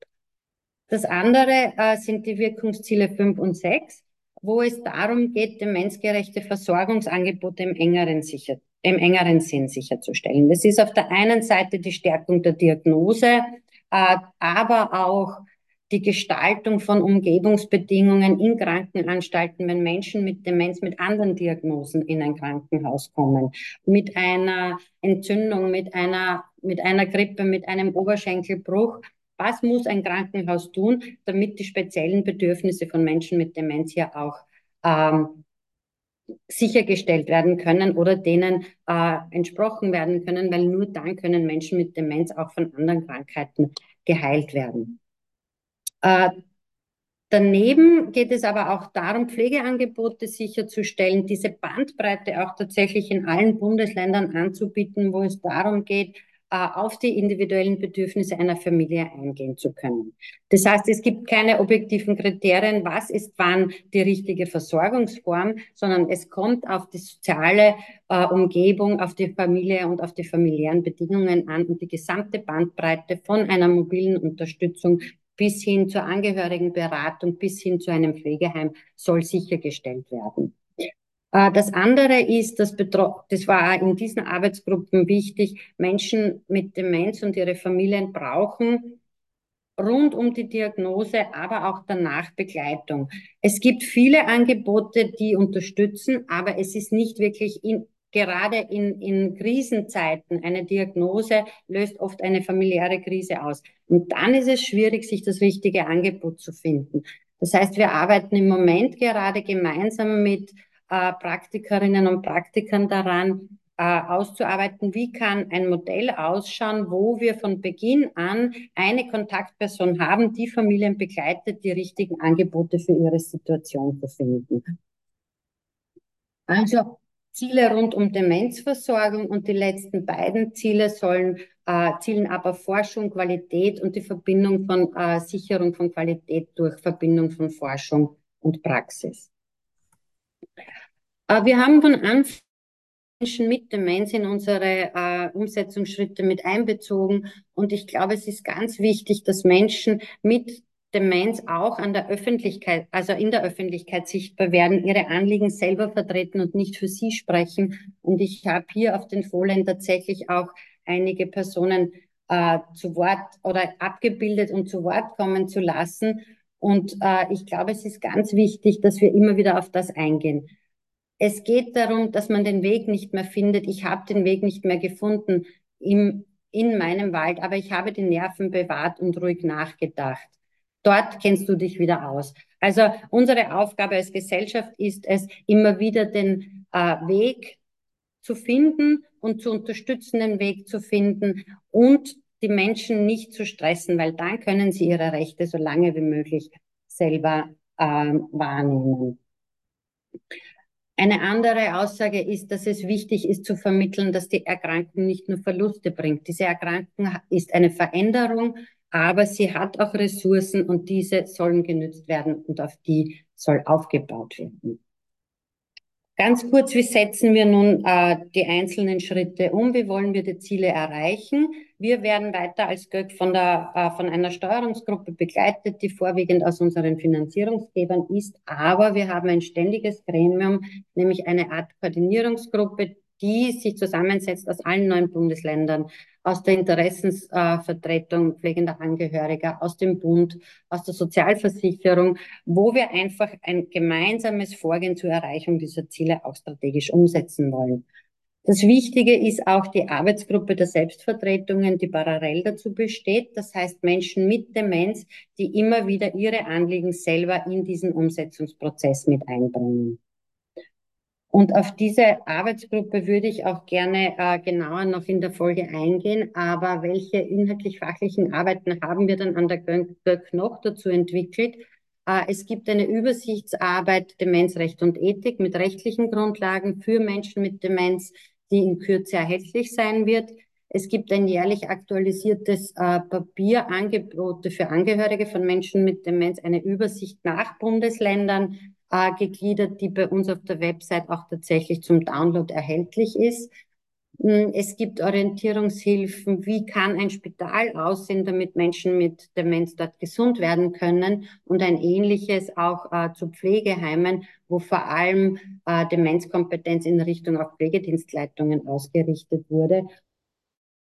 Das andere äh, sind die Wirkungsziele 5 und 6, wo es darum geht, demenzgerechte Versorgungsangebote im engeren sicher im engeren Sinn sicherzustellen. Das ist auf der einen Seite die Stärkung der Diagnose, äh, aber auch die Gestaltung von Umgebungsbedingungen in Krankenanstalten, wenn Menschen mit Demenz mit anderen Diagnosen in ein Krankenhaus kommen, mit einer Entzündung, mit einer, mit einer Grippe, mit einem Oberschenkelbruch. Was muss ein Krankenhaus tun, damit die speziellen Bedürfnisse von Menschen mit Demenz hier auch ähm, sichergestellt werden können oder denen äh, entsprochen werden können, weil nur dann können Menschen mit Demenz auch von anderen Krankheiten geheilt werden. Äh, daneben geht es aber auch darum, Pflegeangebote sicherzustellen, diese Bandbreite auch tatsächlich in allen Bundesländern anzubieten, wo es darum geht, äh, auf die individuellen Bedürfnisse einer Familie eingehen zu können. Das heißt, es gibt keine objektiven Kriterien, was ist wann die richtige Versorgungsform, sondern es kommt auf die soziale äh, Umgebung, auf die Familie und auf die familiären Bedingungen an und die gesamte Bandbreite von einer mobilen Unterstützung bis hin zur Angehörigenberatung, bis hin zu einem Pflegeheim soll sichergestellt werden. Äh, das andere ist, das, das war in diesen Arbeitsgruppen wichtig, Menschen mit Demenz und ihre Familien brauchen rund um die Diagnose, aber auch danach Begleitung. Es gibt viele Angebote, die unterstützen, aber es ist nicht wirklich in, gerade in, in Krisenzeiten eine Diagnose löst oft eine familiäre Krise aus. Und dann ist es schwierig, sich das richtige Angebot zu finden. Das heißt, wir arbeiten im Moment gerade gemeinsam mit äh, Praktikerinnen und Praktikern daran, äh, auszuarbeiten, wie kann ein Modell ausschauen, wo wir von Beginn an eine Kontaktperson haben, die Familien begleitet, die richtigen Angebote für ihre Situation zu finden. Also Ziele rund um Demenzversorgung und die letzten beiden Ziele sollen äh, zielen aber Forschung, Qualität und die Verbindung von äh, Sicherung von Qualität durch Verbindung von Forschung und Praxis. Äh, wir haben von Anfang Menschen mit Demenz in unsere äh, Umsetzungsschritte mit einbezogen. Und ich glaube, es ist ganz wichtig, dass Menschen mit Demenz auch an der Öffentlichkeit, also in der Öffentlichkeit sichtbar werden, ihre Anliegen selber vertreten und nicht für sie sprechen. Und ich habe hier auf den Folien tatsächlich auch einige Personen äh, zu Wort oder abgebildet und zu Wort kommen zu lassen. Und äh, ich glaube, es ist ganz wichtig, dass wir immer wieder auf das eingehen. Es geht darum, dass man den Weg nicht mehr findet. Ich habe den Weg nicht mehr gefunden im, in meinem Wald, aber ich habe die Nerven bewahrt und ruhig nachgedacht. Dort kennst du dich wieder aus. Also unsere Aufgabe als Gesellschaft ist es, immer wieder den äh, Weg zu finden und zu unterstützen, den Weg zu finden und die Menschen nicht zu stressen, weil dann können sie ihre Rechte so lange wie möglich selber äh, wahrnehmen. Eine andere Aussage ist, dass es wichtig ist zu vermitteln, dass die Erkrankung nicht nur Verluste bringt. Diese Erkrankung ist eine Veränderung, aber sie hat auch Ressourcen und diese sollen genützt werden und auf die soll aufgebaut werden. Ganz kurz, wie setzen wir nun äh, die einzelnen Schritte um? Wie wollen wir die Ziele erreichen? Wir werden weiter als GÖG von, der, äh, von einer Steuerungsgruppe begleitet, die vorwiegend aus unseren Finanzierungsgebern ist. Aber wir haben ein ständiges Gremium, nämlich eine Art Koordinierungsgruppe, die sich zusammensetzt aus allen neuen Bundesländern, aus der Interessensvertretung pflegender Angehöriger, aus dem Bund, aus der Sozialversicherung, wo wir einfach ein gemeinsames Vorgehen zur Erreichung dieser Ziele auch strategisch umsetzen wollen. Das Wichtige ist auch die Arbeitsgruppe der Selbstvertretungen, die parallel dazu besteht. Das heißt Menschen mit Demenz, die immer wieder ihre Anliegen selber in diesen Umsetzungsprozess mit einbringen. Und auf diese Arbeitsgruppe würde ich auch gerne äh, genauer noch in der Folge eingehen. Aber welche inhaltlich-fachlichen Arbeiten haben wir dann an der GÖK noch dazu entwickelt? Äh, es gibt eine Übersichtsarbeit Demenzrecht und Ethik mit rechtlichen Grundlagen für Menschen mit Demenz, die in Kürze erhältlich sein wird. Es gibt ein jährlich aktualisiertes äh, Papierangebote für Angehörige von Menschen mit Demenz, eine Übersicht nach Bundesländern äh, gegliedert, die bei uns auf der Website auch tatsächlich zum Download erhältlich ist. Hm, es gibt Orientierungshilfen, wie kann ein Spital aussehen, damit Menschen mit Demenz dort gesund werden können? Und ein ähnliches auch äh, zu Pflegeheimen, wo vor allem äh, Demenzkompetenz in Richtung auf Pflegedienstleitungen ausgerichtet wurde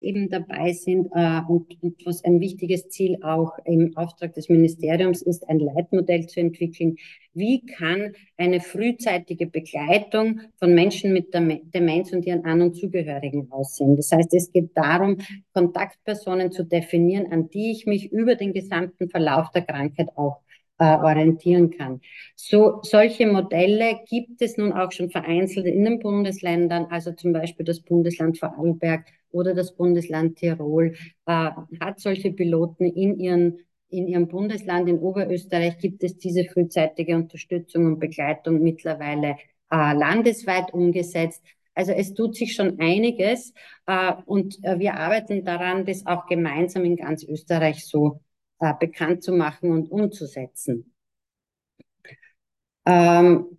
eben dabei sind äh, und, und was ein wichtiges Ziel auch im Auftrag des Ministeriums ist, ein Leitmodell zu entwickeln. Wie kann eine frühzeitige Begleitung von Menschen mit Demenz und ihren An- und Zugehörigen aussehen? Das heißt, es geht darum, Kontaktpersonen zu definieren, an die ich mich über den gesamten Verlauf der Krankheit auch äh, orientieren kann. So, solche Modelle gibt es nun auch schon vereinzelt in den Bundesländern, also zum Beispiel das Bundesland Vorarlberg oder das Bundesland Tirol äh, hat solche Piloten in ihren in ihrem Bundesland in Oberösterreich gibt es diese frühzeitige Unterstützung und Begleitung mittlerweile äh, landesweit umgesetzt. Also es tut sich schon einiges äh, und äh, wir arbeiten daran, das auch gemeinsam in ganz Österreich so äh, bekannt zu machen und umzusetzen. Ähm,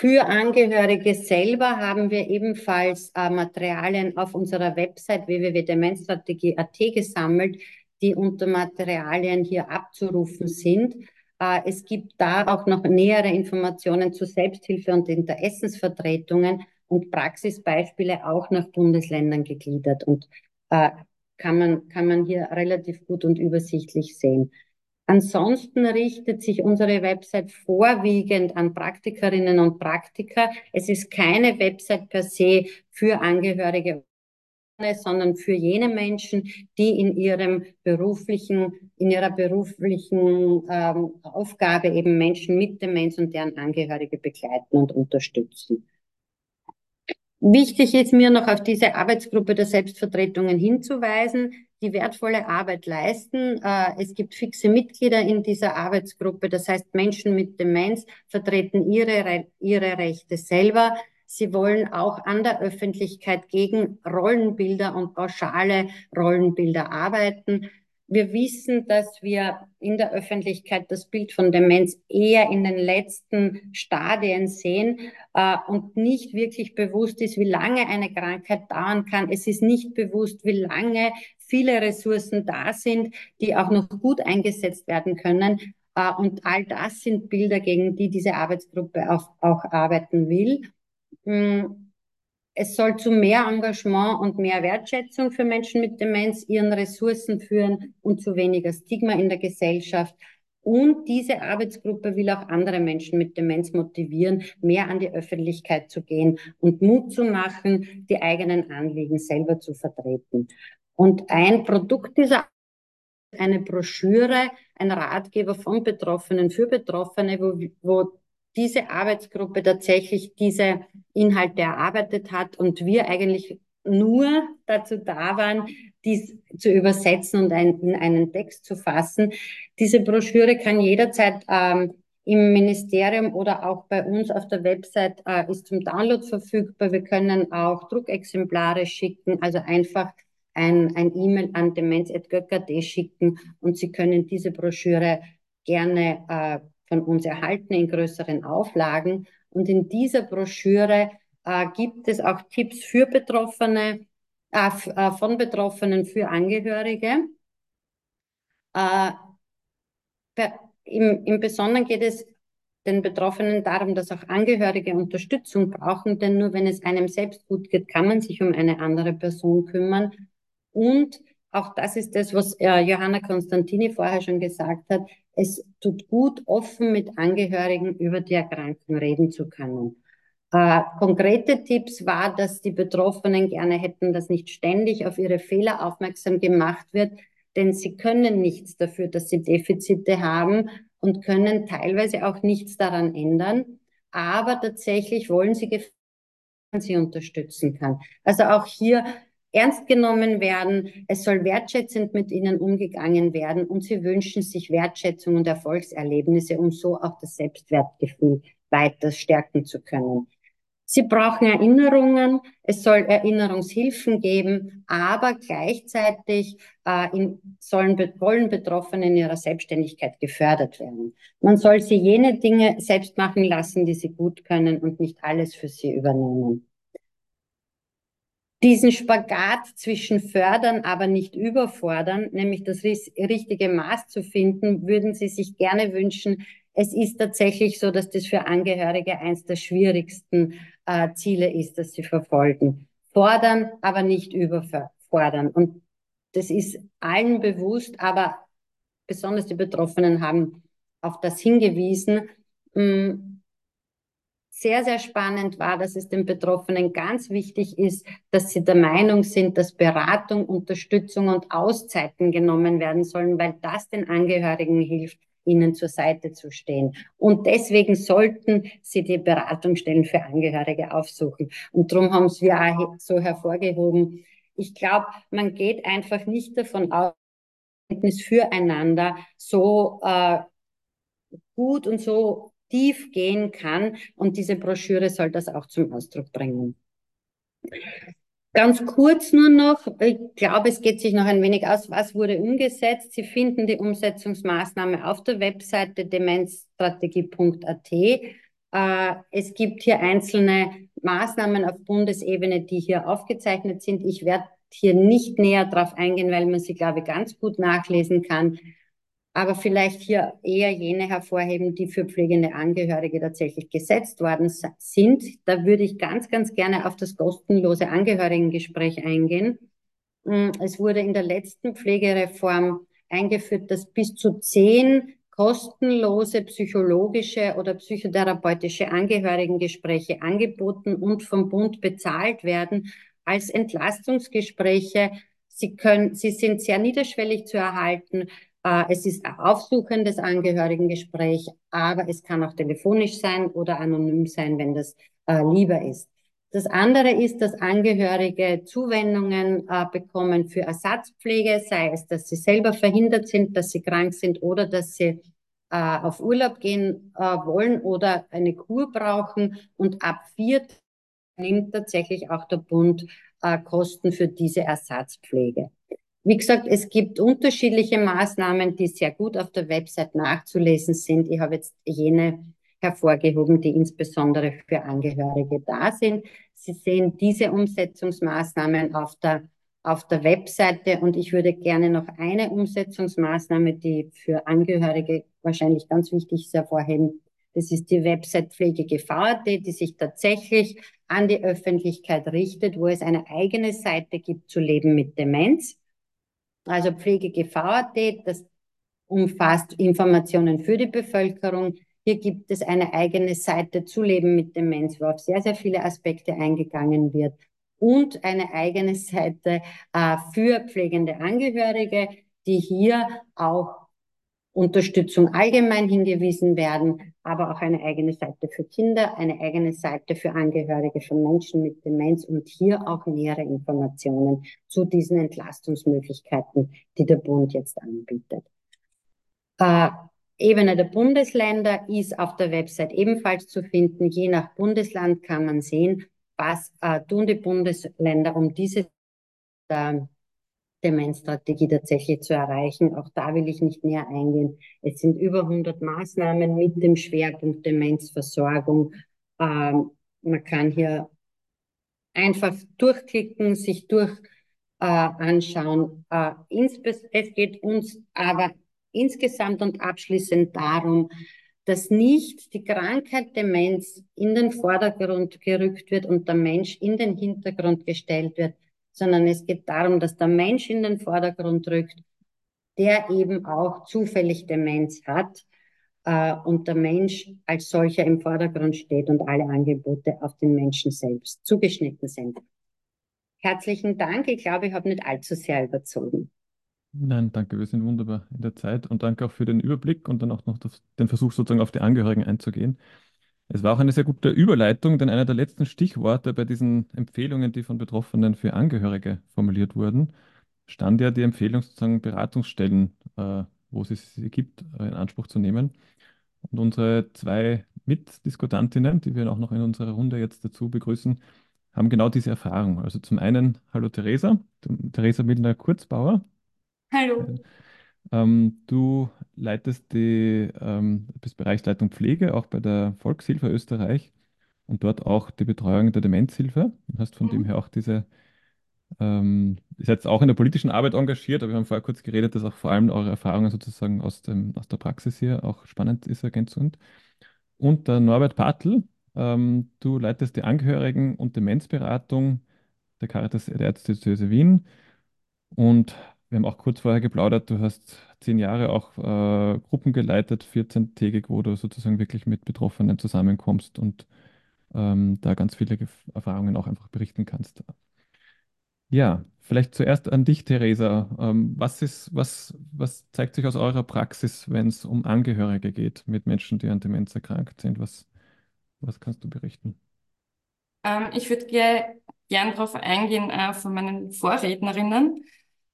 für Angehörige selber haben wir ebenfalls äh, Materialien auf unserer Website www.demenzstrategie.at gesammelt, die unter Materialien hier abzurufen sind. Äh, es gibt da auch noch nähere Informationen zu Selbsthilfe und Interessensvertretungen und Praxisbeispiele auch nach Bundesländern gegliedert. Und äh, kann man, kann man hier relativ gut und übersichtlich sehen. Ansonsten richtet sich unsere Website vorwiegend an Praktikerinnen und Praktiker. Es ist keine Website per se für Angehörige, sondern für jene Menschen, die in ihrem beruflichen, in ihrer beruflichen ähm, Aufgabe eben Menschen mit Demenz und deren Angehörige begleiten und unterstützen. Wichtig ist mir noch auf diese Arbeitsgruppe der Selbstvertretungen hinzuweisen, die wertvolle Arbeit leisten. Äh, es gibt fixe Mitglieder in dieser Arbeitsgruppe, das heißt Menschen mit Demenz vertreten ihre, ihre Rechte selber. Sie wollen auch an der Öffentlichkeit gegen Rollenbilder und pauschale Rollenbilder arbeiten. Wir wissen, dass wir in der Öffentlichkeit das Bild von Demenz eher in den letzten Stadien sehen äh, und nicht wirklich bewusst ist, wie lange eine Krankheit dauern kann. Es ist nicht bewusst, wie lange viele Ressourcen da sind, die auch noch gut eingesetzt werden können. Äh, und all das sind Bilder, gegen die diese Arbeitsgruppe auch, auch arbeiten will. Hm es soll zu mehr Engagement und mehr Wertschätzung für Menschen mit Demenz, ihren Ressourcen führen und zu weniger Stigma in der Gesellschaft. Und diese Arbeitsgruppe will auch andere Menschen mit Demenz motivieren, mehr an die Öffentlichkeit zu gehen und Mut zu machen, die eigenen Anliegen selber zu vertreten. Und ein Produkt dieser eine Broschüre, ein Ratgeber von Betroffenen für Betroffene, wo, wo diese Arbeitsgruppe tatsächlich diese Inhalte erarbeitet hat und wir eigentlich nur dazu da waren, dies zu übersetzen und ein, in einen Text zu fassen. Diese Broschüre kann jederzeit ähm, im Ministerium oder auch bei uns auf der Website äh, ist zum Download verfügbar. Wir können auch Druckexemplare schicken, also einfach ein, ein E-Mail an demenz.göcker.de schicken und Sie können diese Broschüre gerne äh, von uns erhalten in größeren Auflagen. Und in dieser Broschüre äh, gibt es auch Tipps für Betroffene, äh, äh von Betroffenen für Angehörige. Äh, im, Im Besonderen geht es den Betroffenen darum, dass auch Angehörige Unterstützung brauchen, denn nur wenn es einem selbst gut geht, kann man sich um eine andere Person kümmern. Und auch das ist das, was äh, Johanna Konstantini vorher schon gesagt hat. Es tut gut, offen mit Angehörigen über die Erkrankung reden zu können. Äh, konkrete Tipps war, dass die Betroffenen gerne hätten, dass nicht ständig auf ihre Fehler aufmerksam gemacht wird, denn sie können nichts dafür, dass sie Defizite haben und können teilweise auch nichts daran ändern. Aber tatsächlich wollen sie, sie unterstützen kann. Also auch hier ernst genommen werden. Es soll wertschätzend mit ihnen umgegangen werden und sie wünschen sich Wertschätzung und Erfolgserlebnisse, um so auch das Selbstwertgefühl weiter stärken zu können. Sie brauchen Erinnerungen, es soll Erinnerungshilfen geben, aber gleichzeitig äh, in, sollen, wollen Betroffene in ihrer Selbstständigkeit gefördert werden. Man soll sie jene Dinge selbst machen lassen, die sie gut können und nicht alles für sie übernehmen. Diesen Spagat zwischen fördern, aber nicht überfordern, nämlich das richtige Maß zu finden, würden Sie sich gerne wünschen, es ist tatsächlich so, dass das für Angehörige eines der schwierigsten äh, Ziele ist, das sie verfolgen. Fordern, aber nicht überfordern. Und das ist allen bewusst, aber besonders die Betroffenen haben auf das hingewiesen. Hm, sehr, sehr spannend war, dass es den Betroffenen ganz wichtig ist, dass sie der Meinung sind, dass Beratung, Unterstützung und Auszeiten genommen werden sollen, weil das den Angehörigen hilft, ihnen zur Seite zu stehen. Und deswegen sollten sie die Beratungsstellen für Angehörige aufsuchen. Und darum haben sie auch so hervorgehoben. Ich glaube, man geht einfach nicht davon aus, füreinander so äh, gut und so tief gehen kann. Und diese Broschüre soll das auch zum Ausdruck bringen. Ganz kurz nur noch, ich glaube, es geht sich noch ein wenig aus, was wurde umgesetzt. Sie finden die Umsetzungsmaßnahme auf der Webseite demenzstrategie.at. Äh, es gibt hier einzelne Maßnahmen auf Bundesebene, die hier aufgezeichnet sind. Ich werde hier nicht näher darauf eingehen, weil man sie, glaube ich, ganz gut nachlesen kann aber vielleicht hier eher jene hervorheben, die für pflegende Angehörige tatsächlich gesetzt worden sind. Da würde ich ganz, ganz gerne auf das kostenlose Angehörigengespräch eingehen. Mm, es wurde in der letzten Pflegereform eingeführt, dass bis zu zehn kostenlose psychologische oder psychotherapeutische Angehörigengespräche angeboten und vom Bund bezahlt werden als Entlastungsgespräche. Sie können, sie sind sehr niederschwellig zu erhalten. Äh, es ist ein aufsuchendes Angehörigengespräch, aber es kann auch telefonisch sein oder anonym sein, wenn das äh, lieber ist. Das andere ist, dass Angehörige Zuwendungen äh, bekommen für Ersatzpflege, sei es, dass sie selber verhindert sind, dass sie krank sind oder dass sie äh, auf Urlaub gehen äh, wollen oder eine Kur brauchen. Und ab vier nimmt tatsächlich auch der Bund äh, Kosten für diese Ersatzpflege. Wie gesagt, es gibt unterschiedliche Maßnahmen, die sehr gut auf der Website nachzulesen sind. Ich habe jetzt jene hervorgehoben, die insbesondere für Angehörige da sind. Sie sehen diese Umsetzungsmaßnahmen auf der, auf der Webseite und ich würde gerne noch eine Umsetzungsmaßnahme, die für Angehörige wahrscheinlich ganz wichtig ist, hervorheben. Das ist die Website Pflegegv.at, die sich tatsächlich an die Öffentlichkeit richtet, wo es eine eigene Seite gibt zu Leben mit Demenz also Pflegegv.at, das umfasst Informationen für die Bevölkerung. Hier gibt es eine eigene Seite zu Leben mit Demenz, wo auf sehr, sehr viele Aspekte eingegangen wird. Und eine eigene Seite äh, für pflegende Angehörige, die hier auch Unterstützung allgemein hingewiesen werden, aber auch eine eigene Seite für Kinder, eine eigene Seite für Angehörige von Menschen mit Demenz und hier auch nähere Informationen zu diesen Entlastungsmöglichkeiten, die der Bund jetzt anbietet. Äh, Ebene der Bundesländer ist auf der Website ebenfalls zu finden. Je nach Bundesland kann man sehen, was äh, tun die Bundesländer, um diese äh, Demenzstrategie tatsächlich zu erreichen. Auch da will ich nicht näher eingehen. Es sind über 100 Maßnahmen mit dem Schwerpunkt Demenzversorgung. Ähm, man kann hier einfach durchklicken, sich durch äh, anschauen. Äh, es geht uns aber insgesamt und abschließend darum, dass nicht die Krankheit Demenz in den Vordergrund gerückt wird und der Mensch in den Hintergrund gestellt wird, sondern es geht darum, dass der Mensch in den Vordergrund rückt, der eben auch zufällig Demenz hat äh, und der Mensch als solcher im Vordergrund steht und alle Angebote auf den Menschen selbst zugeschnitten sind. Herzlichen Dank. Ich glaube, ich habe nicht allzu sehr überzogen. Nein, danke, wir sind wunderbar in der Zeit und danke auch für den Überblick und dann auch noch den Versuch sozusagen auf die Angehörigen einzugehen. Es war auch eine sehr gute Überleitung, denn einer der letzten Stichworte bei diesen Empfehlungen, die von Betroffenen für Angehörige formuliert wurden, stand ja die Empfehlung, sozusagen Beratungsstellen, äh, wo es sie gibt, äh, in Anspruch zu nehmen. Und unsere zwei Mitdiskutantinnen, die wir auch noch in unserer Runde jetzt dazu begrüßen, haben genau diese Erfahrung. Also zum einen, hallo Theresa, Theresa Milner-Kurzbauer. Hallo. Ähm, du leitest die, ähm, bist Bereichsleitung Pflege, auch bei der Volkshilfe Österreich und dort auch die Betreuung der Demenzhilfe. Du hast von dem Mhm. her auch diese, ähm, ihr seid auch in der politischen Arbeit engagiert, aber wir haben vorher kurz geredet, dass auch vor allem eure Erfahrungen sozusagen aus dem, aus der Praxis hier auch spannend ist, ergänzend. Und der Norbert Bartel, ähm, du leitest die Angehörigen- und Demenzberatung der Caritas der Erzdiözese Wien und wir haben auch kurz vorher geplaudert, du hast zehn Jahre auch äh, Gruppen geleitet, 14-tägig, wo du sozusagen wirklich mit Betroffenen zusammenkommst und ähm, da ganz viele Gef Erfahrungen auch einfach berichten kannst. Ja, vielleicht zuerst an dich, Theresa. Ähm, was ist, was, was zeigt sich aus eurer Praxis, wenn es um Angehörige geht mit Menschen, die an Demenz erkrankt sind? Was, was kannst du berichten? Ähm, ich würde ge gern darauf eingehen äh, von meinen Vorrednerinnen.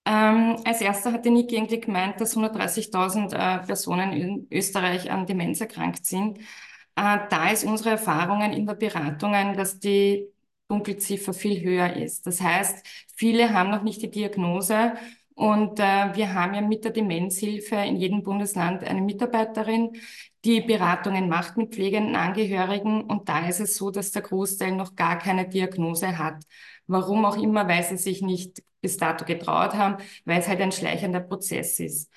Ähm, als erster hat die Niki irgendwie gemeint, dass 130.000 äh, Personen in Österreich an Demenz erkrankt sind. Äh, da ist unsere Erfahrungen in der Beratungen, dass die Dunkelziffer viel höher ist. Das heißt, viele haben noch nicht die Diagnose und äh, wir haben ja mit der Demenzhilfe in jedem Bundesland eine Mitarbeiterin, die Beratungen macht mit pflegenden Angehörigen und da ist es so, dass der Großteil noch gar keine Diagnose hat. Warum auch immer, weil sie sich nicht bis dato getraut haben, weil es halt ein schleichender Prozess ist.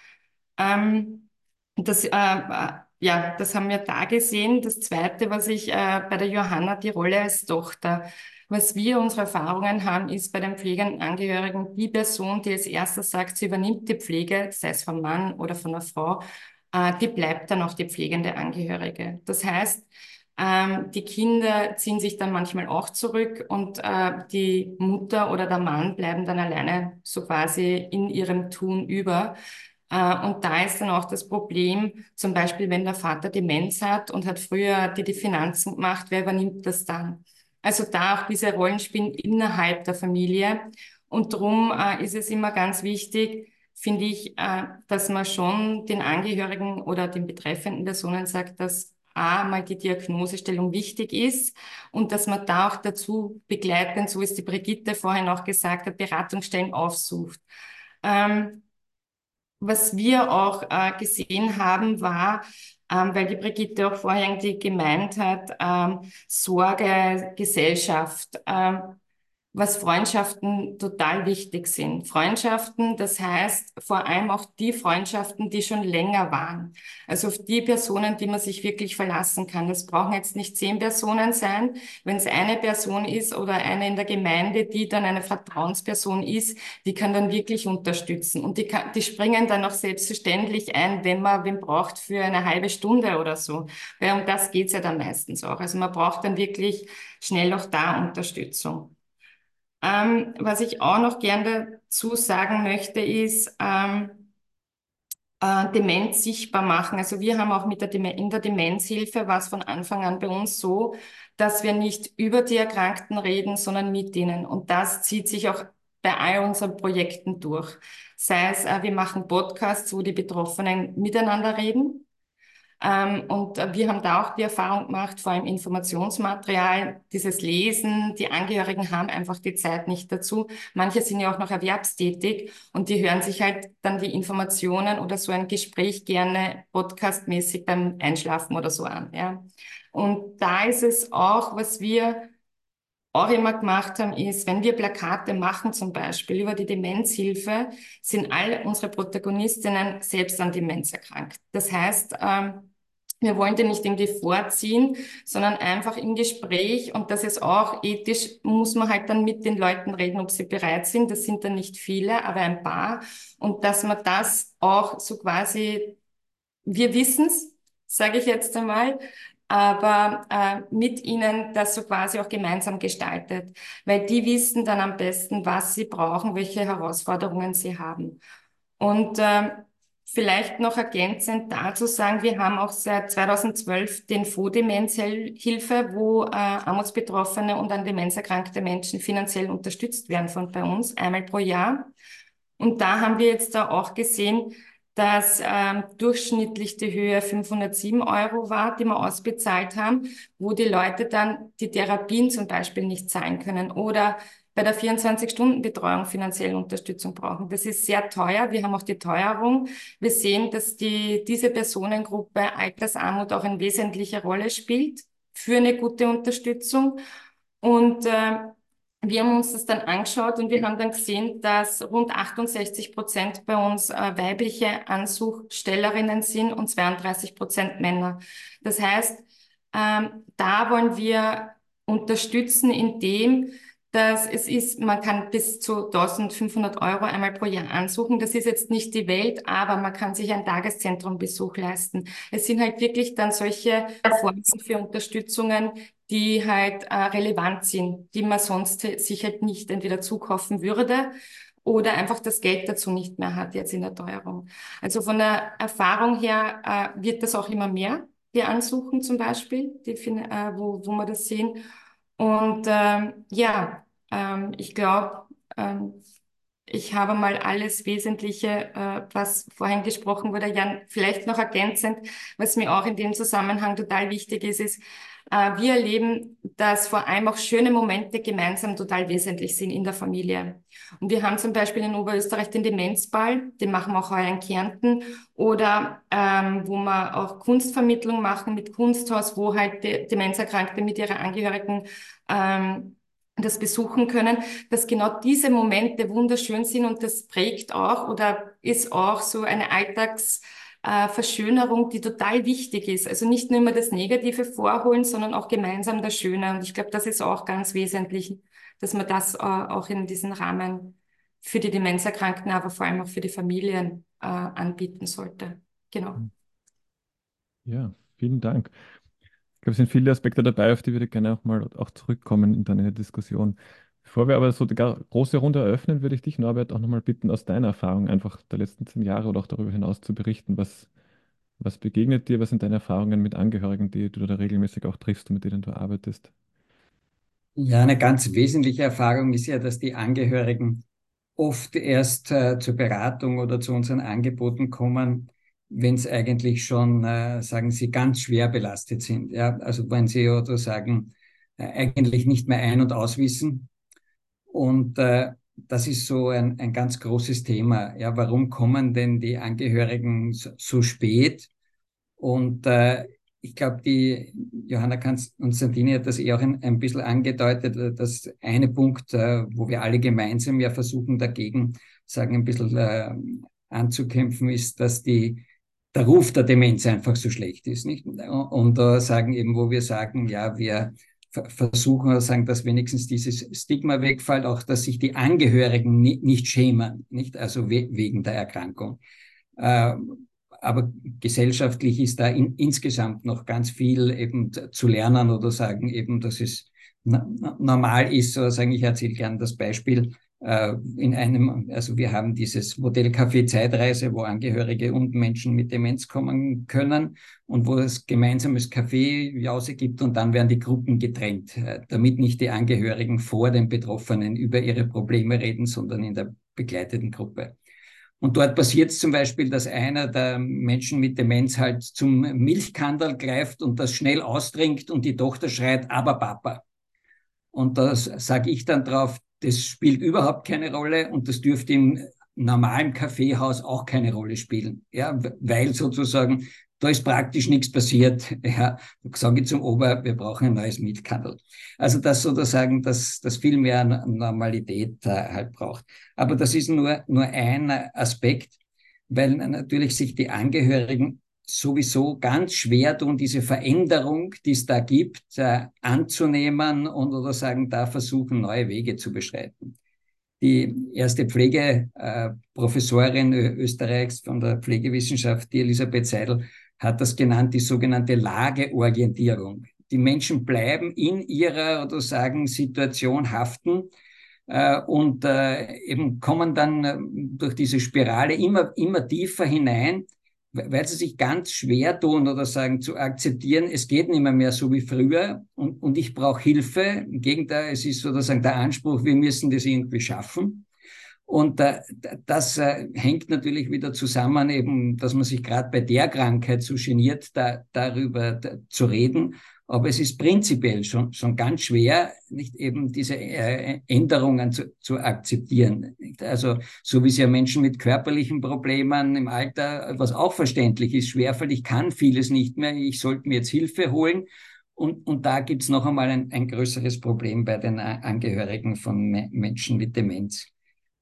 Ähm, das, äh, ja, das haben wir da gesehen. Das Zweite, was ich äh, bei der Johanna, die Rolle als Tochter, was wir, unsere Erfahrungen haben, ist bei den pflegenden Angehörigen die Person, die als erster sagt, sie übernimmt die Pflege, sei es vom Mann oder von der Frau, äh, die bleibt dann auch die pflegende Angehörige. Das heißt, ähm, die Kinder ziehen sich dann manchmal auch zurück und äh, die Mutter oder der Mann bleiben dann alleine so quasi in ihrem Tun über. Äh, und da ist dann auch das Problem, zum Beispiel, wenn der Vater Demenz hat und hat früher die, die Finanzen gemacht, wer übernimmt das dann? Also da auch diese Rollenspielen innerhalb der Familie. Und darum äh, ist es immer ganz wichtig, finde ich, äh, dass man schon den Angehörigen oder den betreffenden Personen sagt, dass A, mal die Diagnosestellung wichtig ist und dass man da auch dazu begleitend, so ist die Brigitte vorhin auch gesagt hat, Beratungsstellen aufsucht. Ähm, was wir auch äh, gesehen haben, war, ähm, weil die Brigitte auch vorher irgendwie gemeint hat, ähm, Sorge, Gesellschaft. Ähm, was Freundschaften total wichtig sind. Freundschaften, das heißt vor allem auch die Freundschaften, die schon länger waren. Also auf die Personen, die man sich wirklich verlassen kann. Das brauchen jetzt nicht zehn Personen sein. Wenn es eine Person ist oder eine in der Gemeinde, die dann eine Vertrauensperson ist, die kann dann wirklich unterstützen. Und die, kann, die springen dann auch selbstverständlich ein, wenn man wen braucht für eine halbe Stunde oder so. Weil um das geht's ja dann meistens auch. Also man braucht dann wirklich schnell auch da Unterstützung. Ähm, was ich auch noch gerne dazu sagen möchte, ist, ähm, äh, Demenz sichtbar machen. Also wir haben auch mit der Dem in der Demenzhilfe war es von Anfang an bei uns so, dass wir nicht über die Erkrankten reden, sondern mit ihnen. Und das zieht sich auch bei all unseren Projekten durch. Sei es, äh, wir machen Podcasts, wo die Betroffenen miteinander reden. Ähm, und äh, wir haben da auch die Erfahrung gemacht, vor allem Informationsmaterial, dieses Lesen, die Angehörigen haben einfach die Zeit nicht dazu. Manche sind ja auch noch erwerbstätig und die hören sich halt dann die Informationen oder so ein Gespräch gerne podcastmäßig beim Einschlafen oder so an. Ja. Und da ist es auch, was wir auch immer gemacht haben, ist, wenn wir Plakate machen, zum Beispiel über die Demenzhilfe, sind all unsere Protagonistinnen selbst an Demenz erkrankt. Das heißt, ähm, wir wollen den nicht irgendwie vorziehen, sondern einfach im Gespräch und das ist auch ethisch, muss man halt dann mit den Leuten reden, ob sie bereit sind. Das sind dann nicht viele, aber ein paar. Und dass man das auch so quasi, wir wissen's, sage ich jetzt einmal, aber äh, mit ihnen das so quasi auch gemeinsam gestaltet, weil die wissen dann am besten, was sie brauchen, welche Herausforderungen sie haben. Und äh, vielleicht noch ergänzend dazu sagen, wir haben auch seit 2012 den FODEMENZ-Hilfe, wo äh, Armutsbetroffene und an Demenz erkrankte Menschen finanziell unterstützt werden von bei uns, einmal pro Jahr. Und da haben wir jetzt da auch gesehen, dass ähm, durchschnittlich die Höhe 507 Euro war, die wir ausbezahlt haben, wo die Leute dann die Therapien zum Beispiel nicht zahlen können oder bei der 24-Stunden-Betreuung finanzielle Unterstützung brauchen. Das ist sehr teuer. Wir haben auch die Teuerung. Wir sehen, dass die, diese Personengruppe Altersarmut auch eine wesentliche Rolle spielt für eine gute Unterstützung. Und äh, wir haben uns das dann angeschaut und wir haben dann gesehen, dass rund 68 Prozent bei uns äh, weibliche Ansuchstellerinnen sind und 32 Prozent Männer. Das heißt, ähm, da wollen wir unterstützen, indem dass es ist, man kann bis zu 1500 Euro einmal pro Jahr ansuchen. Das ist jetzt nicht die Welt, aber man kann sich ein Tageszentrumbesuch leisten. Es sind halt wirklich dann solche Formen für Unterstützungen, die halt äh, relevant sind, die man sonst sich halt nicht entweder zukaufen würde oder einfach das Geld dazu nicht mehr hat jetzt in der Teuerung. Also von der Erfahrung her äh, wird das auch immer mehr, die Ansuchen zum Beispiel, die, äh, wo, wo wir das sehen. Und ähm, ja, ähm, ich glaube, ähm, ich habe mal alles Wesentliche, äh, was vorhin gesprochen wurde, Jan, vielleicht noch ergänzend, was mir auch in dem Zusammenhang total wichtig ist, ist, wir erleben, dass vor allem auch schöne Momente gemeinsam total wesentlich sind in der Familie. Und wir haben zum Beispiel in Oberösterreich den Demenzball, den machen wir auch heuer in Kärnten, oder ähm, wo wir auch Kunstvermittlung machen mit Kunsthaus, wo halt Demenzerkrankte mit ihren Angehörigen ähm, das besuchen können, dass genau diese Momente wunderschön sind und das prägt auch oder ist auch so eine Alltags- äh, Verschönerung, die total wichtig ist. Also nicht nur immer das Negative vorholen, sondern auch gemeinsam das Schöne. Und ich glaube, das ist auch ganz wesentlich, dass man das äh, auch in diesen Rahmen für die Demenzerkrankten, aber vor allem auch für die Familien äh, anbieten sollte. Genau. Ja, vielen Dank. Ich glaube, es sind viele Aspekte dabei, auf die würde ich gerne auch mal auch zurückkommen in deine Diskussion. Bevor wir aber so die große Runde eröffnen, würde ich dich, Norbert, auch nochmal bitten, aus deiner Erfahrung einfach der letzten zehn Jahre oder auch darüber hinaus zu berichten. Was, was begegnet dir? Was sind deine Erfahrungen mit Angehörigen, die du da regelmäßig auch triffst und mit denen du arbeitest? Ja, eine ganz wesentliche Erfahrung ist ja, dass die Angehörigen oft erst äh, zur Beratung oder zu unseren Angeboten kommen, wenn es eigentlich schon, äh, sagen Sie, ganz schwer belastet sind. Ja, also wenn Sie oder sagen, äh, eigentlich nicht mehr ein- und auswissen und äh, das ist so ein, ein ganz großes Thema. Ja, warum kommen denn die Angehörigen so, spät? Und äh, ich glaube, die Johanna und Santini hat das eh auch ein, ein bisschen angedeutet, äh, dass eine Punkt, äh, wo wir alle gemeinsam ja versuchen, dagegen sagen, ein bisschen äh, anzukämpfen, ist, dass die der Ruf der Demenz einfach so schlecht ist, nicht? Und da äh, sagen eben, wo wir sagen, ja, wir versuchen oder sagen, dass wenigstens dieses Stigma wegfällt, auch dass sich die Angehörigen nicht schämen, nicht also wegen der Erkrankung. Ähm, aber gesellschaftlich ist da in, insgesamt noch ganz viel eben zu lernen oder sagen eben, dass es normal ist, oder sagen, ich erzähle gerne das Beispiel, in einem, also wir haben dieses Modell Café Zeitreise, wo Angehörige und Menschen mit Demenz kommen können und wo es gemeinsames Café Jause gibt und dann werden die Gruppen getrennt, äh, damit nicht die Angehörigen vor den Betroffenen über ihre Probleme reden, sondern in der begleiteten Gruppe. Und dort passiert es zum Beispiel, dass einer der Menschen mit Demenz halt zum Milchkandel greift und das schnell austrinkt und die Tochter schreit, aber Papa. Und das sage ich dann drauf, das spielt überhaupt keine Rolle und das dürfte im normalen Kaffeehaus auch keine Rolle spielen. Ja, weil sozusagen da ist praktisch nichts passiert. <laughs> Ja, da sage ich zum Ober, wir brauchen ein neues Mietkandel. Also das sozusagen, dass das viel mehr Normalität äh, halt braucht. Aber das ist nur, nur ein Aspekt, weil natürlich sich die Angehörigen sowieso ganz schwer tun, diese Veränderung, die es da gibt, äh, anzunehmen und oder sagen, da versuchen, neue Wege zu beschreiten. Die erste Pflegeprofessorin äh, Österreichs von der Pflegewissenschaft, die Elisabeth Seidel, hat das genannt, die sogenannte Lageorientierung. Die Menschen bleiben in ihrer oder sagen Situation haften äh, und eben kommen dann durch diese Spirale immer, immer tiefer hinein weil sie sich ganz schwer tun oder sagen, zu akzeptieren, es geht nicht mehr, mehr so wie früher und, und ich brauche Hilfe. Im Gegenteil, es ist sozusagen der Anspruch, wir müssen das irgendwie schaffen. Und äh, das äh, hängt natürlich wieder zusammen, eben, dass man sich gerade bei der Krankheit so geniert, da, darüber da, zu reden. Aber es ist prinzipiell schon, schon ganz schwer, nicht eben diese äh, Änderungen zu, zu akzeptieren. Also, so wie es ja Menschen mit körperlichen Problemen im Alter, was auch verständlich ist, schwerfällt, ich kann vieles nicht mehr, ich sollte mir jetzt Hilfe holen. Und, und da gibt es noch einmal ein, ein größeres Problem bei den Angehörigen von Menschen mit Demenz.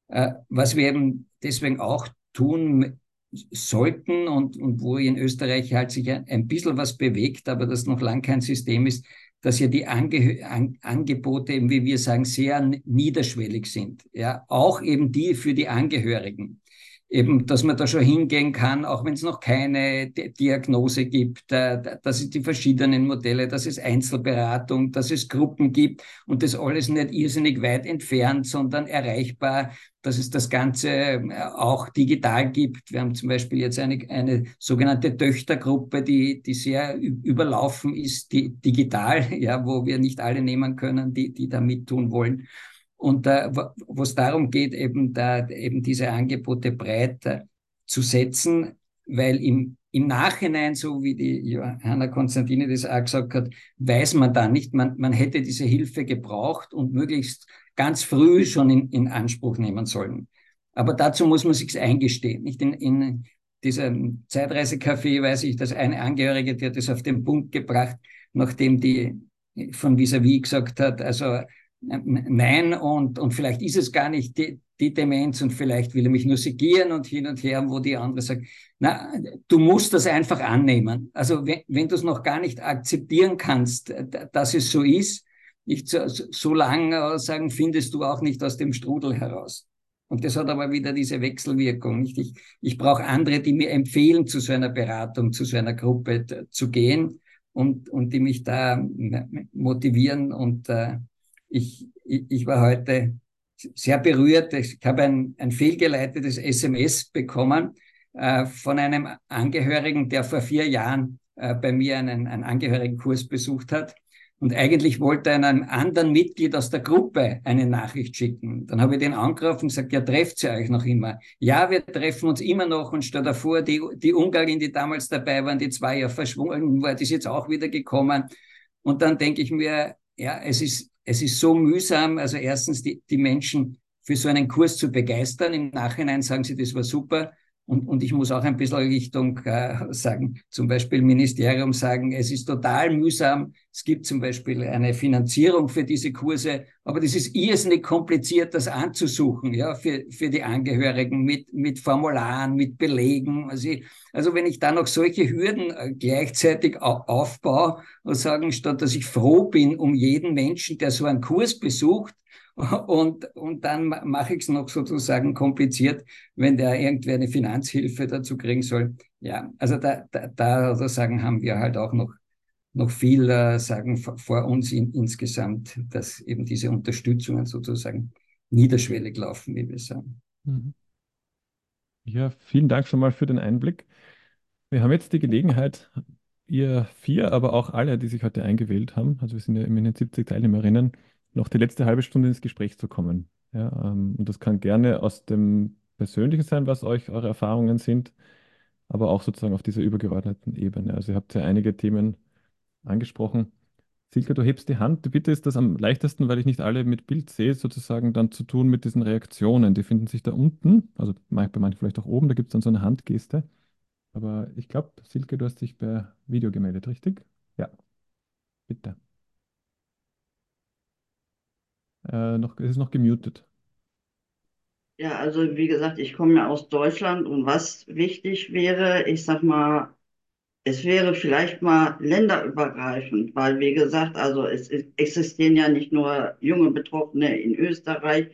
Äh, was wir eben deswegen auch tun sollten und, und wo in Österreich halt sich ein, ein bisschen was bewegt, aber das noch lang kein System ist, dass ja die Ange An Angebote eben, wie wir sagen, sehr niederschwellig sind. Ja, auch eben die für die Angehörigen eben, dass man da schon hingehen kann, auch wenn es noch keine Diagnose gibt, äh, dass es die verschiedenen Modelle, dass es Einzelberatung, dass es Gruppen gibt und das alles nicht irrsinnig weit entfernt, sondern erreichbar, dass es das Ganze äh, auch digital gibt. Wir haben zum Beispiel jetzt eine, eine sogenannte Töchtergruppe, die, die sehr überlaufen ist, die digital, <laughs> ja, wo wir nicht alle nehmen können, die, die da mittun wollen. Und äh, wo es darum geht, eben da eben diese Angebote breit äh, zu setzen, weil im, im Nachhinein, so wie die Johanna Konstantini das auch gesagt hat, weiß man da nicht, man, man hätte diese Hilfe gebraucht und möglichst ganz früh schon in, in Anspruch nehmen sollen. Aber dazu muss man sich eingestehen. Nicht in, in diesem Zeitreisecafé weiß ich, dass eine Angehörige, die hat das auf den Punkt gebracht, nachdem die von vis-à-vis -vis gesagt hat, also nein, und, und vielleicht ist es gar nicht die, die Demenz und vielleicht will er mich nur segieren und hin und her, wo die andere sagt, na, du musst das einfach annehmen. Also wenn, wenn du es noch gar nicht akzeptieren kannst, dass es so ist, nicht so, so lange sagen, findest du auch nicht aus dem Strudel heraus. Und das hat aber wieder diese Wechselwirkung. Nicht? Ich, ich brauche andere, die mir empfehlen, zu so einer Beratung, zu so einer Gruppe zu gehen und, und die mich da motivieren und äh, ich, ich, ich war heute sehr berührt. Ich habe ein, ein fehlgeleitetes SMS bekommen äh, von einem Angehörigen, der vor vier Jahren äh, bei mir einen, einen Angehörigenkurs besucht hat. Und eigentlich wollte er einem anderen Mitglied aus der Gruppe eine Nachricht schicken. Dann habe ich den angerufen und gesagt, ja, trefft ihr euch noch immer? Ja, wir treffen uns immer noch und stell dir vor, die, die Ungarin, die damals dabei waren, die zwei Jahre verschwunden war, die ist jetzt auch wieder gekommen. Und dann denke ich mir, ja, es ist es ist so mühsam, also erstens die, die Menschen für so einen Kurs zu begeistern. Im Nachhinein sagen sie, das war super. Und, und ich muss auch ein bisschen Richtung äh, sagen, zum Beispiel Ministerium sagen, es ist total mühsam. Es gibt zum Beispiel eine Finanzierung für diese Kurse, aber das ist irrsinnig kompliziert, das anzusuchen, ja, für, für die Angehörigen mit, mit Formularen, mit Belegen. Also, ich, also wenn ich da noch solche Hürden äh, gleichzeitig aufbaue und sagen, statt dass ich froh bin um jeden Menschen, der so einen Kurs besucht, <laughs> und, und dann mache ich es noch sozusagen kompliziert, wenn der irgendwie eine Finanzhilfe dazu kriegen soll. Ja, also da, da, da sozusagen haben wir halt auch noch, noch viel äh, sagen vor uns in, insgesamt, dass eben diese Unterstützungen sozusagen niederschwellig laufen, wie wir sagen. Mhm. Ja, vielen Dank schon mal für den Einblick. Wir haben jetzt die Gelegenheit, ihr vier, aber auch alle, die sich heute eingewählt haben, also wir sind ja immerhin 70 Teilnehmerinnen, noch die letzte halbe Stunde ins Gespräch zu kommen. Ja, ähm, und das kann gerne aus dem Persönlichen sein, was euch eure Erfahrungen sind, aber auch sozusagen auf dieser übergeordneten Ebene. Also ihr habt ja einige Themen angesprochen. Silke, du hebst die Hand. Bitte ist das am leichtesten, weil ich nicht alle mit Bild sehe, sozusagen dann zu tun mit diesen Reaktionen. Die finden sich da unten, also bei manchen vielleicht auch oben, da gibt es dann so eine Handgeste. Aber ich glaube, Silke, du hast dich per Video gemeldet, richtig? Ja, bitte. Äh, noch, es ist noch gemutet. Ja, also wie gesagt, ich komme ja aus Deutschland und was wichtig wäre, ich sag mal, es wäre vielleicht mal länderübergreifend, weil wie gesagt, also es existieren ja nicht nur junge Betroffene in Österreich,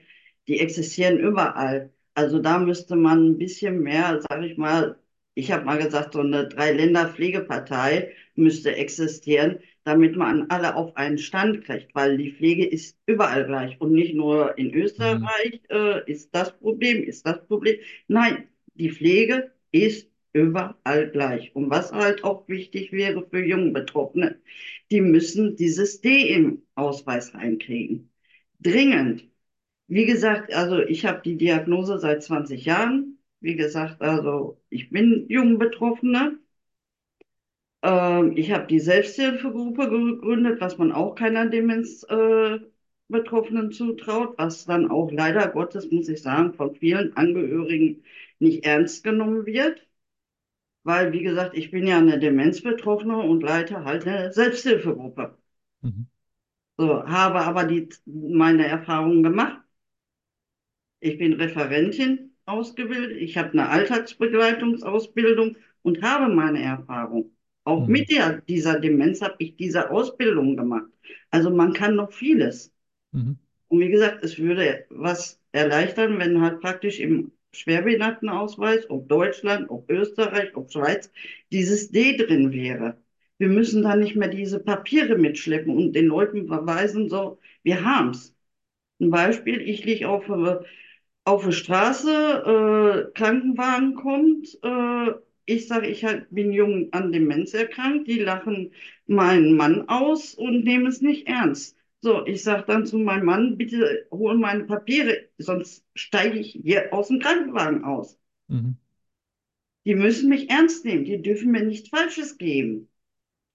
die existieren überall. Also da müsste man ein bisschen mehr, sage ich mal, ich habe mal gesagt, so eine Drei-Länder-Pflegepartei müsste existieren, damit man alle auf einen Stand kriegt, weil die Pflege ist überall gleich und nicht nur in Österreich mhm. äh, ist das Problem, ist das Problem. Nein, die Pflege ist überall gleich. Und was halt auch wichtig wäre für junge Betroffene, die müssen dieses D im Ausweis reinkriegen. Dringend. Wie gesagt, also ich habe die Diagnose seit 20 Jahren. Wie gesagt, also ich bin jung Betroffene. Ähm, ich habe die Selbsthilfegruppe gegründet, was man auch keiner Demenz äh, Betroffenen zutraut, was dann auch leider Gottes, muss ich sagen, von vielen Angehörigen nicht ernst genommen wird weil, wie gesagt, ich bin ja eine Demenzbetroffene und leite halt eine Selbsthilfegruppe. Mhm. So, habe aber die, meine Erfahrungen gemacht. Ich bin Referentin ausgebildet, ich habe eine Alltagsbegleitungsausbildung und habe meine Erfahrung. Auch mhm. mit der, dieser Demenz habe ich diese Ausbildung gemacht. Also man kann noch vieles. Mhm. Und wie gesagt, es würde was erleichtern, wenn halt praktisch im Schwerbehindertenausweis, ob Deutschland, ob Österreich, ob Schweiz, dieses D drin wäre. Wir müssen da nicht mehr diese Papiere mitschleppen und den Leuten verweisen, so, wir haben's. Ein Beispiel, ich liege auf, äh, auf der Straße, äh, Krankenwagen kommt, äh, ich sage, ich bin jung an Demenz erkrankt, die lachen meinen Mann aus und nehmen es nicht ernst. So, ich sage dann zu meinem Mann, bitte hol meine Papiere, sonst steige ich hier aus dem Krankenwagen aus. Mhm. Die müssen mich ernst nehmen, die dürfen mir nichts Falsches geben.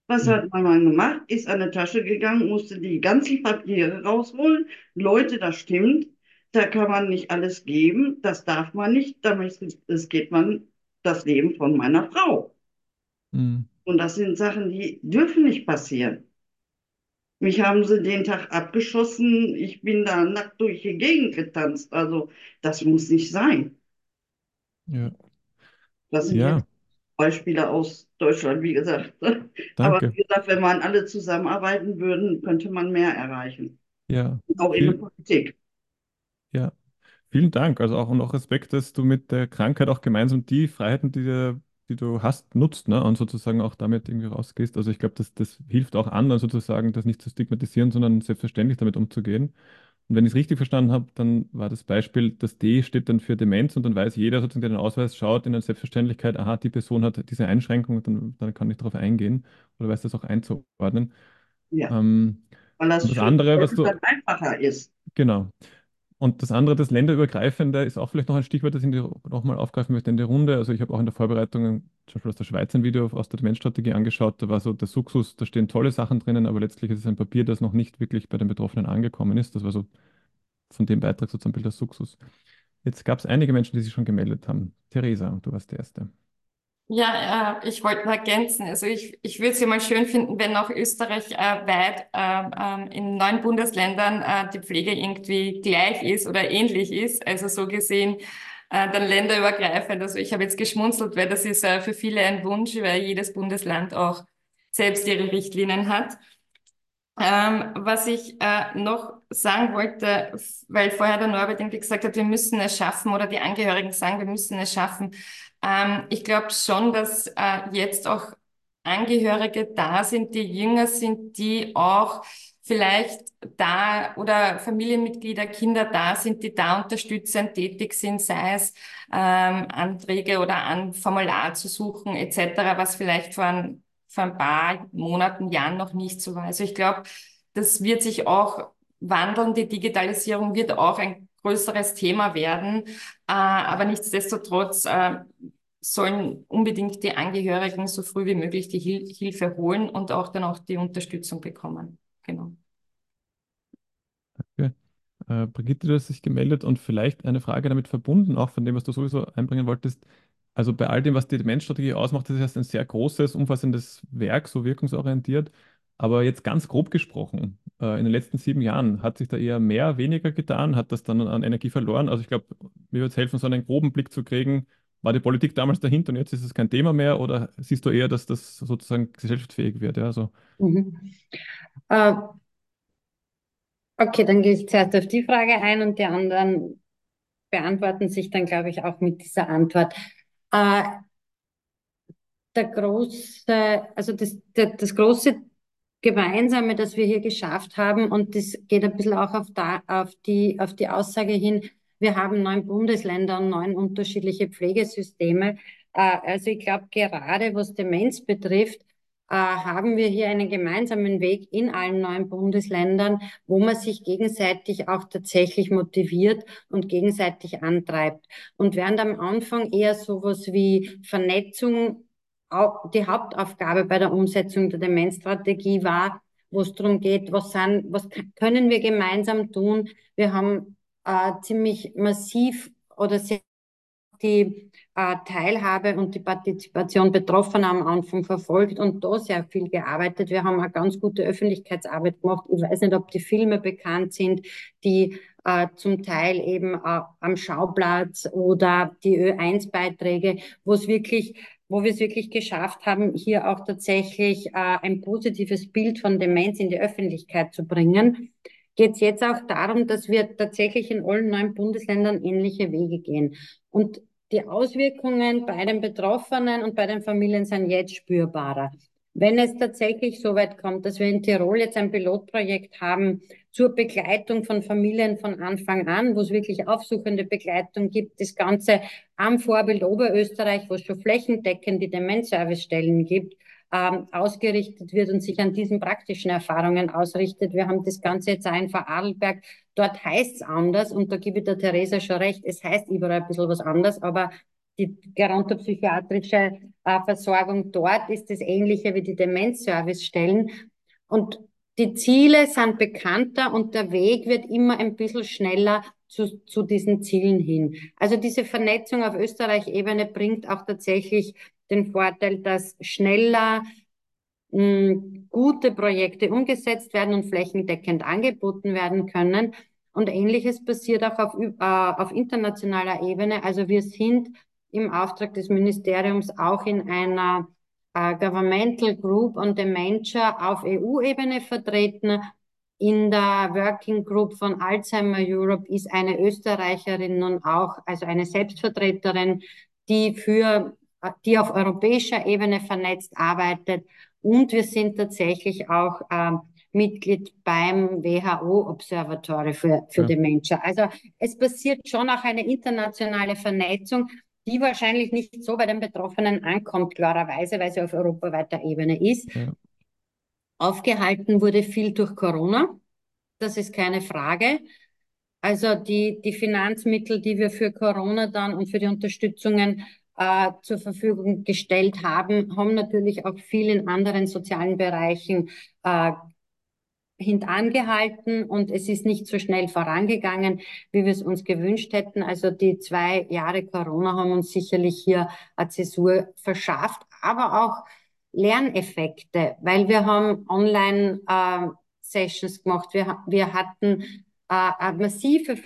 Was mhm. hat mein Mann gemacht? Ist an eine Tasche gegangen, musste die ganzen Papiere rausholen. Leute, das stimmt, da kann man nicht alles geben, das darf man nicht, damit es geht man das Leben von meiner Frau. Mhm. Und das sind Sachen, die dürfen nicht passieren. Mich haben sie den Tag abgeschossen. Ich bin da nackt durch die Gegend getanzt. Also, das muss nicht sein. Ja. Das sind Ja, Beispiele aus Deutschland, wie gesagt. <laughs> Aber danke. wie gesagt, wenn man alle zusammenarbeiten würden, könnte man mehr erreichen. Ja, Auch in der Politik. ja. Vielen Dank. Also auch und auch Respekt, dass du mit der Krankheit auch gemeinsam die Freiheiten, die dir die du hast, nutzt, ne? Und sozusagen auch damit irgendwie rausgehst. Also ich glaube, das, das hilft auch anderen sozusagen, das nicht zu stigmatisieren, sondern selbstverständlich damit umzugehen. Und wenn ich es richtig verstanden habe, dann war das Beispiel, das D steht dann für Demenz und dann weiß jeder sozusagen, der den Ausweis schaut, in der Selbstverständlichkeit, aha, die Person hat diese Einschränkung, dann, dann kann ich darauf eingehen oder weiß das auch einzuordnen. Ja, Ähm, weil das und das andere, was du, einfacher ist. genau. Und das andere, das Länderübergreifende, ist auch vielleicht noch ein Stichwort, das ich nochmal aufgreifen möchte in der Runde. Also ich habe auch in der Vorbereitung zum Beispiel aus der Schweiz ein Video aus der Demenzstrategie angeschaut. Da war so der Suxus, da stehen tolle Sachen drinnen, aber letztlich ist es ein Papier, das noch nicht wirklich bei den Betroffenen angekommen ist. Das war so von dem Beitrag sozusagen Bild der Suxus. Jetzt gab es einige Menschen, die sich schon gemeldet haben. Theresa, du warst die Erste. Ja, äh, ich wollte nur ergänzen. Also ich, ich würde es ja mal schön finden, wenn auch Österreich äh, weit äh, äh, in neun Bundesländern äh, die Pflege irgendwie gleich ist oder ähnlich ist. Also so gesehen äh, dann länderübergreifend. Also ich habe jetzt geschmunzelt, weil das ist äh, für viele ein Wunsch, weil jedes Bundesland auch selbst ihre Richtlinien hat. Ähm, was ich äh, noch sagen wollte, weil vorher der Norbert irgendwie gesagt hat, wir müssen es schaffen oder die Angehörigen sagen, wir müssen es schaffen. Ähm, ich glaube schon, dass äh, jetzt auch Angehörige da sind, die jünger sind, die auch vielleicht da oder Familienmitglieder, Kinder da sind, die da unterstützend tätig sind, sei es ähm, Anträge oder ein Formular zu suchen etc., was vielleicht vor ein, vor ein paar Monaten, Jahren noch nicht so war. Also ich glaube, das wird sich auch wandeln. Die Digitalisierung wird auch ein größeres Thema werden. Äh, aber nichtsdestotrotz äh, sollen unbedingt die Angehörigen so früh wie möglich die Hil Hilfe holen und auch dann auch die Unterstützung bekommen. Genau. Danke. Äh, Brigitte, du hast dich gemeldet und vielleicht eine Frage damit verbunden, auch von dem, was du sowieso einbringen wolltest. Also bei all dem, was die Demenzstrategie ausmacht, ist es ein sehr großes, umfassendes Werk, so wirkungsorientiert. Aber jetzt ganz grob gesprochen, äh, in den letzten sieben Jahren, hat sich da eher mehr, weniger getan? Hat das dann an Energie verloren? Also ich glaube, mir würde es helfen, so einen groben Blick zu kriegen. War die Politik damals dahinter und jetzt ist es kein Thema mehr? Oder siehst du eher, dass das sozusagen gesellschaftsfähig wird? Ja, also. Mhm. Äh, okay, dann gehe ich zuerst auf die Frage ein und die anderen beantworten sich dann, glaube ich, auch mit dieser Antwort. Äh, der große, also das, der, das große Gemeinsame, das wir hier geschafft haben, und das geht ein bisschen auch auf, da, auf, die, auf die Aussage hin, wir haben neun Bundesländer und neun unterschiedliche Pflegesysteme. Äh, also ich glaube, gerade was Demenz betrifft, äh, haben wir hier einen gemeinsamen Weg in allen neun Bundesländern, wo man sich gegenseitig auch tatsächlich motiviert und gegenseitig antreibt. Und während am Anfang eher sowas wie Vernetzung die Hauptaufgabe bei der Umsetzung der Demenzstrategie war, wo es darum geht, was, sind, was können wir gemeinsam tun. Wir haben äh, ziemlich massiv oder sehr die äh, Teilhabe und die Partizipation Betroffener am Anfang verfolgt und da sehr viel gearbeitet. Wir haben eine ganz gute Öffentlichkeitsarbeit gemacht. Ich weiß nicht, ob die Filme bekannt sind, die äh, zum Teil eben äh, am Schauplatz oder die Ö1-Beiträge, wo es wirklich wo wir es wirklich geschafft haben, hier auch tatsächlich äh, ein positives Bild von Demenz in die Öffentlichkeit zu bringen, geht es jetzt auch darum, dass wir tatsächlich in allen neuen Bundesländern ähnliche Wege gehen. Und die Auswirkungen bei den Betroffenen und bei den Familien sind jetzt spürbarer. Wenn es tatsächlich so weit kommt, dass wir in Tirol jetzt ein Pilotprojekt haben zur Begleitung von Familien von Anfang an, wo es wirklich aufsuchende Begleitung gibt, das Ganze am Vorbild Oberösterreich, wo es schon flächendeckend die Demenzservicestellen gibt, ähm, ausgerichtet wird und sich an diesen praktischen Erfahrungen ausrichtet. Wir haben das Ganze jetzt auch in Vorarlberg. Dort heißt es anders und da gebe ich der Theresa schon recht, es heißt überall ein bisschen was anders, aber die gerontopsychiatrische äh, Versorgung dort ist das ähnliche wie die Demenzservicestellen. Und die Ziele sind bekannter und der Weg wird immer ein bisschen schneller zu, zu diesen Zielen hin. Also diese Vernetzung auf Österreich-Ebene bringt auch tatsächlich den Vorteil, dass schneller mh, hm, gute Projekte umgesetzt werden und flächendeckend angeboten werden können. Und ähnliches passiert auch auf, äh, auf internationaler Ebene. Also wir sind im Auftrag des Ministeriums auch in einer äh, Governmental Group on Dementia auf EU-Ebene vertreten. In der Working Group von Alzheimer Europe ist eine Österreicherin nun auch, also eine Selbstvertreterin, die für, die auf europäischer Ebene vernetzt arbeitet. Und wir sind tatsächlich auch äh, Mitglied beim WHO Observatory für, für ja. Dementia. Also es passiert schon auch eine internationale Vernetzung die wahrscheinlich nicht so bei den Betroffenen ankommt, klarerweise, weil sie auf europaweiter Ebene ist. Ja. Aufgehalten wurde viel durch Corona. Das ist keine Frage. Also die, die Finanzmittel, die wir für Corona dann und für die Unterstützungen äh, zur Verfügung gestellt haben, haben natürlich auch viel in anderen sozialen Bereichen äh, hintangehalten und es ist nicht so schnell vorangegangen, wie wir es uns gewünscht hätten. Also die zwei Jahre Corona haben uns sicherlich hier eine Zäsur verschafft, aber auch Lerneffekte, weil wir haben Online-Sessions äh, gemacht. Wir, wir hatten äh, eine massive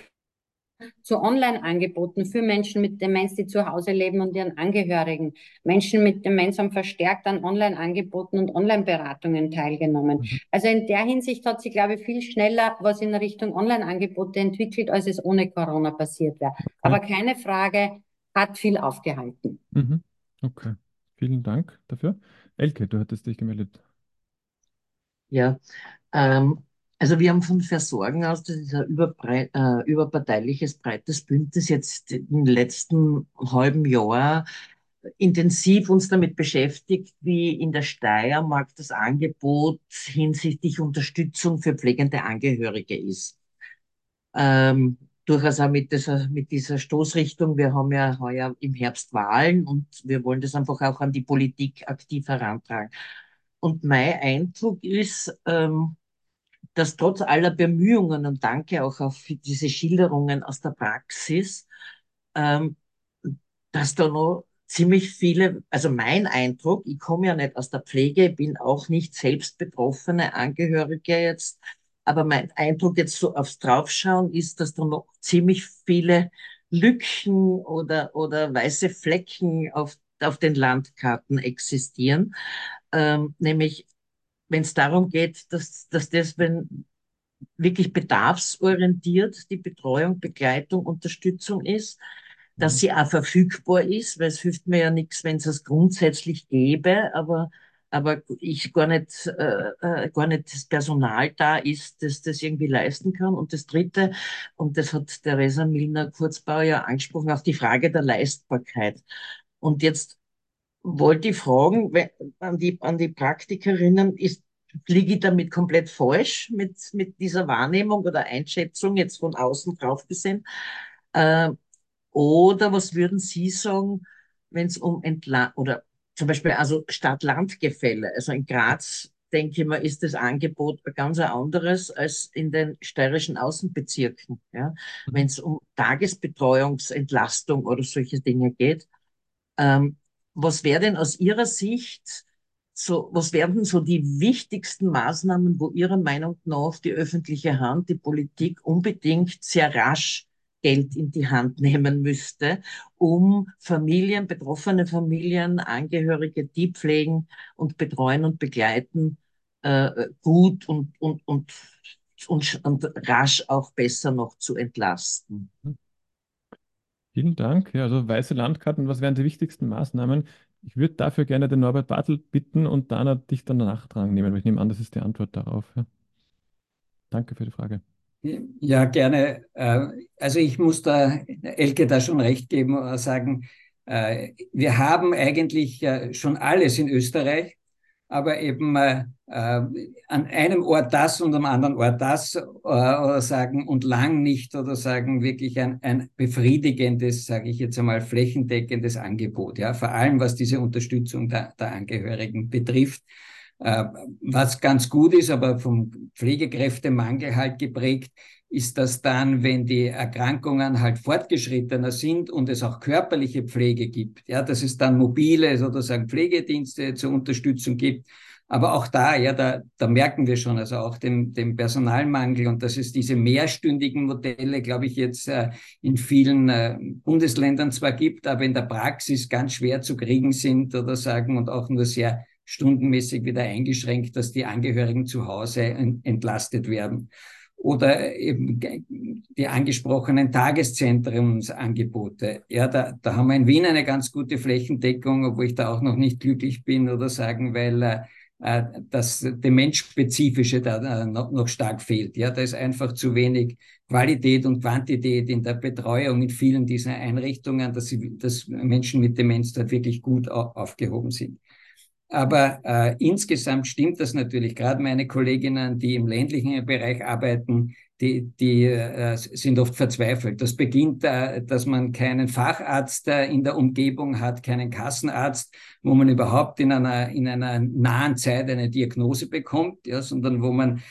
zu Online-Angeboten für Menschen mit Demenz, die zu Hause leben und ihren Angehörigen. Menschen mit Demenz haben verstärkt an Online-Angeboten und Online-Beratungen teilgenommen. Mhm. Also in der Hinsicht hat sich, glaube ich, viel schneller was in Richtung Online-Angebote entwickelt, als es ohne Corona passiert wäre. Okay. Aber keine Frage, hat viel aufgehalten. Mhm. Okay, vielen Dank dafür. Elke, du hattest dich gemeldet. Ja, ähm, Also wir haben von Versorgen aus, das ist ein überbrei äh, überparteiliches, breites Bündnis, jetzt im letzten halben Jahr intensiv uns damit beschäftigt, wie in der Steiermark das Angebot hinsichtlich Unterstützung für pflegende Angehörige ist. Ähm, durchaus auch mit dieser, mit dieser Stoßrichtung. Wir haben ja heuer im Herbst Wahlen und wir wollen das einfach auch an die Politik aktiv herantragen. Und mein Eindruck ist, ähm, dass trotz aller Bemühungen und danke auch auf diese Schilderungen aus der Praxis, ähm, dass da noch ziemlich viele, also mein Eindruck, ich komme ja nicht aus der Pflege, bin auch nicht selbst betroffene Angehörige jetzt, aber mein Eindruck jetzt so aufs Draufschauen ist, dass da noch ziemlich viele Lücken oder, oder weiße Flecken auf, auf den Landkarten existieren. Ähm, nämlich, wenn es darum geht, dass, dass das, wenn wirklich bedarfsorientiert die Betreuung, Begleitung, Unterstützung ist, dass sie auch verfügbar ist, weil es hilft mir ja nichts, wenn es es grundsätzlich gäbe, aber, aber ich gar nicht, äh, äh, gar nicht das Personal da ist, das das irgendwie leisten kann. Und das Dritte, und das hat Theresa Milner-Kurzbauer ja angesprochen, auch die Frage der Leistbarkeit. Und jetzt wollte ich fragen an die, an die Praktikerinnen, ist, liege ich damit komplett falsch mit, mit dieser Wahrnehmung oder Einschätzung jetzt von außen drauf gesehen? Äh, oder was würden Sie sagen, wenn es um Entla oder zum Beispiel also Stadt-Land-Gefälle, also in Graz, denke ich mal, ist das Angebot ein ganz anderes als in den steirischen Außenbezirken. Ja? Mhm. Wenn es um Tagesbetreuungsentlastung oder solche Dinge geht. Ähm, was wäre denn aus Ihrer Sicht so, was wären denn so die wichtigsten Maßnahmen, wo Ihrer Meinung nach die öffentliche Hand, die Politik unbedingt sehr rasch Geld in die Hand nehmen müsste, um Familien, betroffene Familien, Angehörige, die pflegen und betreuen und begleiten, äh, gut und, und, und, und, und rasch auch besser noch zu entlasten. Vielen Dank. Ja, also weiße Landkarten, was wären die wichtigsten Maßnahmen? Ich würde dafür gerne den Norbert Bartel bitten und Dana dich dann dran nehmen, weil ich nehme an, das ist die Antwort darauf. Ja. Danke für die Frage. Ja, gerne. Äh, also ich muss da Elke da schon recht geben und sagen, äh, wir haben eigentlich äh, schon alles in Österreich, aber eben an einem Ort das und am anderen Ort das oder sagen und lang nicht oder sagen wirklich ein, ein befriedigendes, sage ich jetzt einmal, flächendeckendes Angebot. Ja, vor allem was diese Unterstützung der, der Angehörigen betrifft. Äh, was ganz gut ist, aber vom Pflegekräftemangel halt geprägt, ist das dann, wenn die Erkrankungen halt fortgeschrittener sind und es auch körperliche Pflege gibt, ja, dass es dann mobile sozusagen Pflegedienste zur Unterstützung gibt. Aber auch da, ja, da, da merken wir schon, also auch den, den Personalmangel und dass es diese mehrstündigen Modelle, glaube ich, jetzt äh, in vielen äh, Bundesländern zwar gibt, aber in der Praxis ganz schwer zu kriegen sind oder sagen und auch nur sehr stundenmäßig wieder eingeschränkt, dass die Angehörigen zu Hause entlastet werden. Oder eben die angesprochenen Tageszentrumsangebote. Ja, da, da haben wir in Wien eine ganz gute Flächendeckung, obwohl ich da auch noch nicht glücklich bin oder sagen, weil äh, äh das Demenzspezifische da äh, noch, noch stark fehlt. Ja, da ist einfach zu wenig Qualität und Quantität in der Betreuung in vielen dieser Einrichtungen, dass, sie, dass Menschen mit Demenz dort wirklich gut aufgehoben sind. Aber äh, insgesamt stimmt das natürlich. Gerade meine Kolleginnen, die im ländlichen Bereich arbeiten, die, die äh, sind oft verzweifelt. Das beginnt, äh, dass man keinen Facharzt äh, in der Umgebung hat, keinen Kassenarzt, wo man überhaupt in einer, in einer nahen Zeit eine Diagnose bekommt, ja, sondern wo man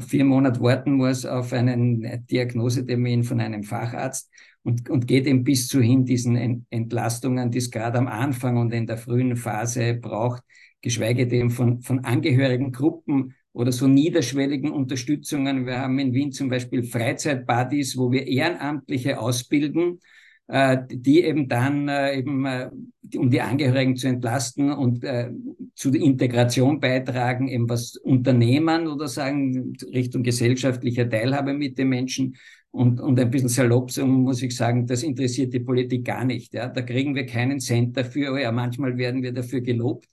vier Monate warten muss auf einen Diagnosetermin von einem Facharzt und, und geht eben bis zu hin diesen Entlastungen, die es gerade am Anfang und in der frühen Phase braucht, geschweige denn von, von Angehörigengruppen oder so niederschwelligen Unterstützungen. Wir haben in Wien zum Beispiel Freizeitbuddies, wo wir Ehrenamtliche ausbilden, äh, die eben dann äh, eben, äh, um die Angehörigen zu entlasten und äh, zu der Integration beitragen, eben was Unternehmen oder sagen Richtung gesellschaftlicher Teilhabe mit den Menschen und, und ein bisschen salopp so muss ich sagen, das interessiert die Politik gar nicht. Ja. Da kriegen wir keinen Cent dafür. Ja, manchmal werden wir dafür gelobt.